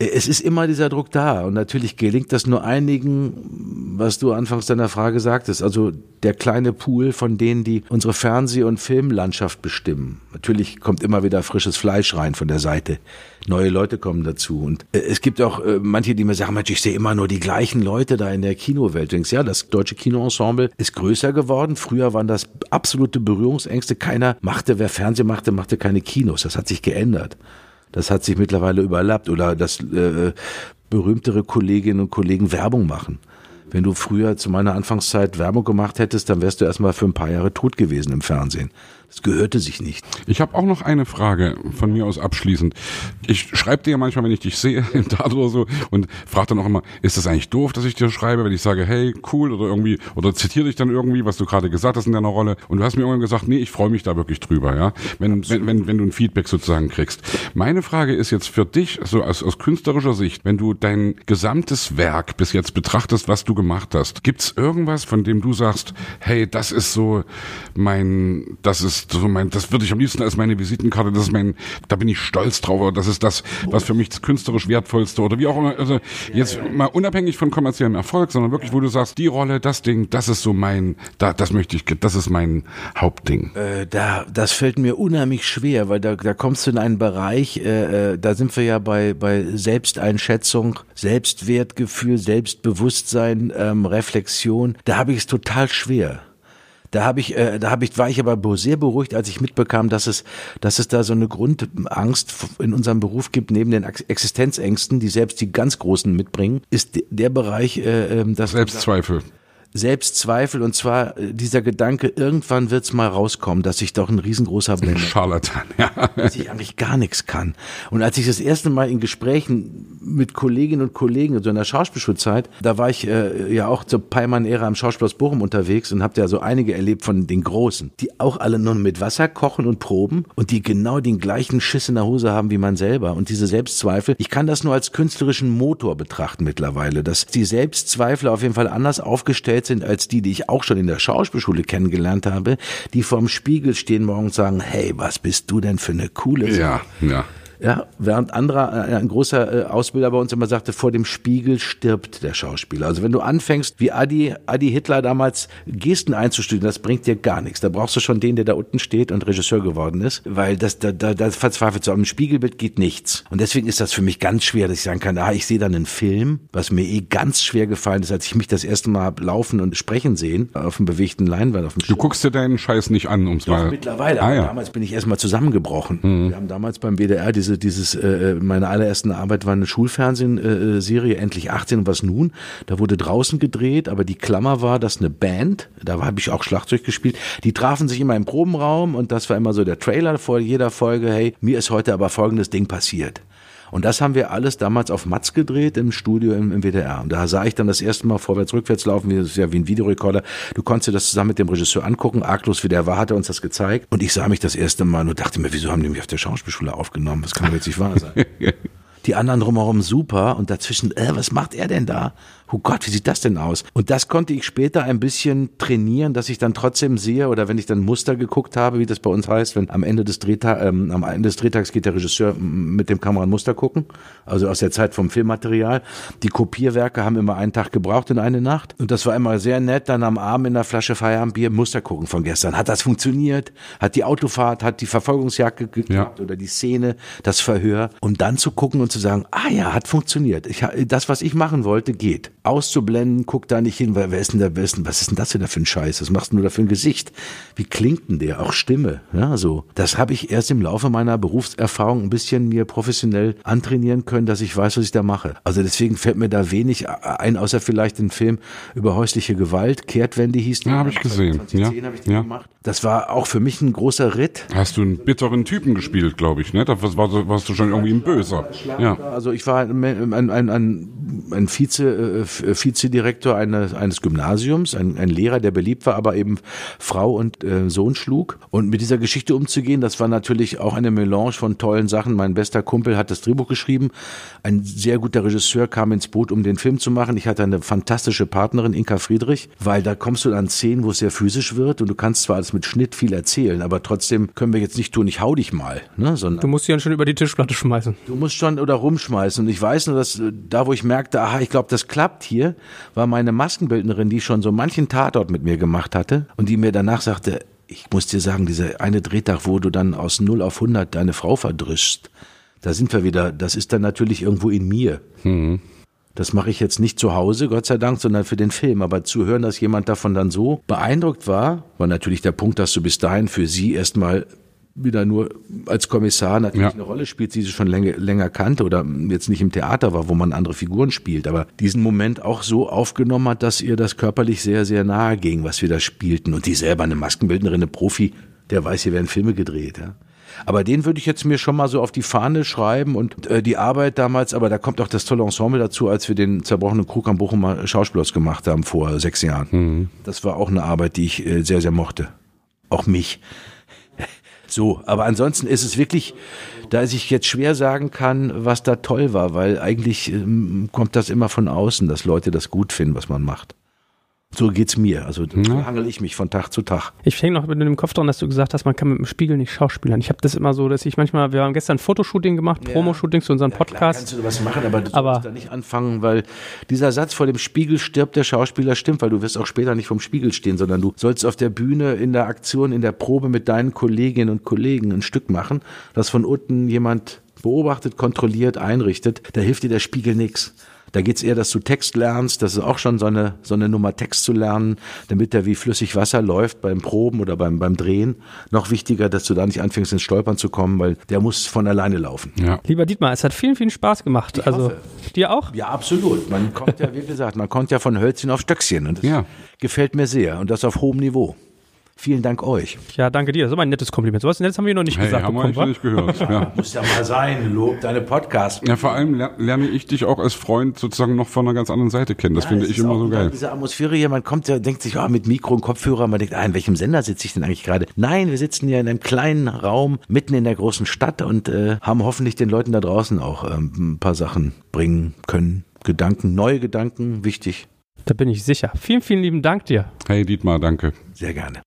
Es ist immer dieser Druck da und natürlich gelingt das nur einigen, was du anfangs deiner Frage sagtest, also der kleine Pool von denen, die unsere Fernseh- und Filmlandschaft bestimmen. Natürlich kommt immer wieder frisches Fleisch rein von der Seite. Neue Leute kommen dazu und äh, es gibt auch äh, manche, die mir sagen, Mensch, ich sehe immer nur die gleichen Leute da in der Kinowelt. Du denkst, ja, das deutsche Kinoensemble ist größer geworden. Früher waren das absolute Berührungsängste. Keiner machte, wer Fernsehen machte, machte keine Kinos. Das hat sich geändert. Das hat sich mittlerweile überlappt oder dass äh, berühmtere Kolleginnen und Kollegen Werbung machen. Wenn du früher zu meiner Anfangszeit Werbung gemacht hättest, dann wärst du erstmal für ein paar Jahre tot gewesen im Fernsehen. Das gehörte sich nicht. Ich habe auch noch eine Frage von mir aus abschließend. Ich schreibe dir manchmal, wenn ich dich sehe (laughs) im Tat oder so und frage dann auch immer, ist das eigentlich doof, dass ich dir schreibe, wenn ich sage, hey, cool oder irgendwie oder zitiere dich dann irgendwie, was du gerade gesagt hast in deiner Rolle und du hast mir irgendwann gesagt, nee, ich freue mich da wirklich drüber, ja, wenn, wenn, wenn, wenn du ein Feedback sozusagen kriegst. Meine Frage ist jetzt für dich, so aus, aus künstlerischer Sicht, wenn du dein gesamtes Werk bis jetzt betrachtest, was du gemacht hast, gibt's irgendwas, von dem du sagst, hey, das ist so mein, das ist ist so mein, das würde ich am liebsten als meine Visitenkarte, das ist mein, da bin ich stolz drauf, das ist das, was für mich das künstlerisch wertvollste oder wie auch immer, also jetzt mal unabhängig von kommerziellem Erfolg, sondern wirklich, wo du sagst, die Rolle, das Ding, das ist so mein, da, das möchte ich, das ist mein Hauptding. Äh, da, das fällt mir unheimlich schwer, weil da, da kommst du in einen Bereich, äh, äh da sind wir ja bei, bei Selbsteinschätzung, Selbstwertgefühl, Selbstbewusstsein, ähm, Reflexion. Da habe ich es total schwer. Da habe ich, äh, da habe ich, war ich aber sehr beruhigt, als ich mitbekam, dass es, dass es da so eine Grundangst in unserem Beruf gibt, neben den Existenzängsten, die selbst die ganz Großen mitbringen, ist der Bereich, äh, ähm, das Selbstzweifel. Selbstzweifel und zwar äh, dieser Gedanke, irgendwann wird's mal rauskommen, dass ich doch ein riesengroßer Blender Scharlatan, ja. dass ich eigentlich gar nichts kann. Und als ich das erste Mal in Gesprächen mit Kolleginnen und Kollegen in so einer Schauspielschulzeit, da war ich äh, ja auch zur Peimann-Ära am Schauspielhaus Bochum unterwegs und habe ja so einige erlebt von den Großen, die auch alle nur mit Wasser kochen und proben und die genau den gleichen Schiss in der Hose haben wie man selber. Und diese Selbstzweifel, ich kann das nur als künstlerischen Motor betrachten mittlerweile, dass die Selbstzweifel auf jeden Fall anders aufgestellt sind als die, die ich auch schon in der Schauspielschule kennengelernt habe, die vorm Spiegel stehen morgens und sagen, hey, was bist du denn für eine coole Ja, ja. Ja, während anderer, äh, ein großer äh, Ausbilder bei uns immer sagte, vor dem Spiegel stirbt der Schauspieler. Also wenn du anfängst, wie Adi, Adi Hitler damals Gesten einzustudieren, das bringt dir gar nichts. Da brauchst du schon den, der da unten steht und Regisseur geworden ist, weil das, da, da, da verzweifelt so. Am Spiegelbild geht nichts. Und deswegen ist das für mich ganz schwer, dass ich sagen kann, ah, ich sehe dann einen Film, was mir eh ganz schwer gefallen ist, als ich mich das erste Mal laufen und sprechen sehen, auf dem bewegten Leinwand, auf dem Du guckst dir deinen Scheiß nicht an, ums Doch, mal. mittlerweile. Ah, ja. damals bin ich erstmal zusammengebrochen. Wir haben damals beim WDR diese, dieses, äh, meine allerersten Arbeit war eine Schulfernsehserie, endlich 18 und was nun. Da wurde draußen gedreht, aber die Klammer war, dass eine Band, da habe ich auch Schlagzeug gespielt, die trafen sich immer im Probenraum und das war immer so der Trailer vor jeder Folge, hey, mir ist heute aber folgendes Ding passiert. Und das haben wir alles damals auf Matz gedreht im Studio im, im WDR. Und da sah ich dann das erste Mal vorwärts, rückwärts laufen, wie, das ist ja wie ein Videorekorder. Du konntest dir das zusammen mit dem Regisseur angucken. Arglos wie der war, hat er uns das gezeigt. Und ich sah mich das erste Mal und dachte mir, wieso haben die mich auf der Schauspielschule aufgenommen? Das kann doch jetzt nicht wahr sein. (laughs) Die anderen drumherum super und dazwischen, äh, was macht er denn da? Oh Gott, wie sieht das denn aus? Und das konnte ich später ein bisschen trainieren, dass ich dann trotzdem sehe oder wenn ich dann Muster geguckt habe, wie das bei uns heißt, wenn am Ende des Drehtags, ähm, am Ende des Drehtags geht der Regisseur mit dem Kamera ein Muster gucken, also aus der Zeit vom Filmmaterial. Die Kopierwerke haben immer einen Tag gebraucht in eine Nacht und das war immer sehr nett, dann am Abend in einer Flasche Feierabendbier Muster gucken von gestern. Hat das funktioniert? Hat die Autofahrt, hat die Verfolgungsjagd geklappt Ja. oder die Szene, das Verhör, um dann zu gucken und zu sagen, ah ja, hat funktioniert. Ich, das, was ich machen wollte, geht. Auszublenden, guck da nicht hin, weil wer ist denn der Besten? Was ist denn das denn da für ein Scheiß? Was machst du denn da für ein Gesicht? Wie klingt denn der? Auch Stimme, ja, so. Das habe ich erst im Laufe meiner Berufserfahrung ein bisschen mir professionell antrainieren können, dass ich weiß, was ich da mache. Also deswegen fällt mir da wenig ein, außer vielleicht den Film über häusliche Gewalt. Kehrtwende hieß der. Ja, hab ich gesehen. 2010 Ja, habe ich den ja. gemacht. Das war auch für mich ein großer Ritt. Hast du einen bitteren Typen gespielt, glaube ich, ne? Da warst, warst du schon irgendwie ein Böser. Ja. Also ich war ein, ein, ein, ein, ein Vize, äh, Vizedirektor eines, eines Gymnasiums, ein, ein Lehrer, der beliebt war, aber eben Frau und äh, Sohn schlug. Und mit dieser Geschichte umzugehen, das war natürlich auch eine Melange von tollen Sachen. Mein bester Kumpel hat das Drehbuch geschrieben. Ein sehr guter Regisseur kam ins Boot, um den Film zu machen. Ich hatte eine fantastische Partnerin, Inka Friedrich, weil da kommst du an Szenen, wo es sehr physisch wird und du kannst zwar alles mit Schnitt viel erzählen, aber trotzdem können wir jetzt nicht tun, ich hau dich mal, ne, sondern Du musst sie dann schon über die Tischplatte schmeißen. Du musst schon oder rumschmeißen. Und ich weiß nur, dass äh, da, wo ich merkte, aha, ich glaube, das klappt hier, war meine Maskenbildnerin, die schon so manchen Tatort mit mir gemacht hatte und die mir danach sagte, ich muss dir sagen, dieser eine Drehtag, wo du dann aus 0 auf 100 deine Frau verdrischst, da sind wir wieder, das ist dann natürlich irgendwo in mir. Das mache ich jetzt nicht zu Hause, Gott sei Dank, sondern für den Film. Aber zu hören, dass jemand davon dann so beeindruckt war, war natürlich der Punkt, dass du bis dahin für sie erstmal wieder nur als Kommissar natürlich Ja. eine Rolle spielt, die sie schon länger, länger kannte oder jetzt nicht im Theater war, wo man andere Figuren spielt, aber diesen Moment auch so aufgenommen hat, dass ihr das körperlich sehr, sehr nahe ging, was wir da spielten. Und die selber, eine Maskenbildnerin, eine Profi, der weiß, hier werden Filme gedreht. Ja. Aber den würde ich jetzt mir schon mal so auf die Fahne schreiben und äh, die Arbeit damals, aber da kommt auch das tolle Ensemble dazu, als wir den zerbrochenen Krug am Bochumer Schauspielhaus gemacht haben vor sechs Jahren. Das war auch eine Arbeit, die ich äh, sehr, sehr mochte. Auch mich. So, aber ansonsten ist es wirklich, da ich jetzt schwer sagen kann, was da toll war, weil eigentlich ähm, kommt das immer von außen, dass Leute das gut finden, was man macht. So geht's mir. Also Ja. hangel ich mich von Tag zu Tag. Ich hänge noch mit dem Kopf dran, dass du gesagt hast, man kann mit dem Spiegel nicht schauspielern. Ich habe das immer so, dass ich manchmal, wir haben gestern ein Fotoshooting gemacht, Ja. Promo-Shooting zu unserem Klar Podcast. kannst du was machen, aber du Aber- sollst da nicht anfangen, weil dieser Satz vor dem Spiegel stirbt der Schauspieler stimmt, weil du wirst auch später nicht vom Spiegel stehen, sondern du sollst auf der Bühne in der Aktion, in der Probe mit deinen Kolleginnen und Kollegen ein Stück machen, das von unten jemand beobachtet, kontrolliert, einrichtet. Da hilft dir der Spiegel nix. Da geht's eher, dass du Text lernst. Das ist auch schon so eine, so eine Nummer, Text zu lernen, damit der wie flüssig Wasser läuft beim Proben oder beim, beim Drehen. Noch wichtiger, dass du da nicht anfängst, ins Stolpern zu kommen, weil der muss von alleine laufen. Ja. Lieber Dietmar, es hat vielen, vielen Spaß gemacht. also hoffe. dir auch? Ja, absolut. Man kommt ja, wie gesagt, man kommt ja von Hölzchen auf Stöckchen und das Ja. gefällt mir sehr und das auf hohem Niveau. Vielen Dank euch. Ja, danke dir. Das ist aber ein nettes Kompliment. So was Nettes haben wir noch nicht Hey, gesagt haben wir bekommen, eigentlich nicht gehört. Ja. (laughs) Muss ja mal sein, lob deine Podcast. ja, vor allem ler- lerne ich dich auch als Freund sozusagen noch von einer ganz anderen Seite kennen. Das finde es ich immer so geil. Diese Atmosphäre hier, man kommt ja, denkt sich, oh, mit Mikro und Kopfhörer, man denkt, ah, in welchem Sender sitze ich denn eigentlich gerade? Nein, wir sitzen ja in einem kleinen Raum mitten in der großen Stadt und äh, haben hoffentlich den Leuten da draußen auch ähm, ein paar Sachen bringen können. Gedanken, neue Gedanken, wichtig. Da bin ich sicher. Vielen, vielen lieben Dank dir. Hey Dietmar, danke. Sehr gerne.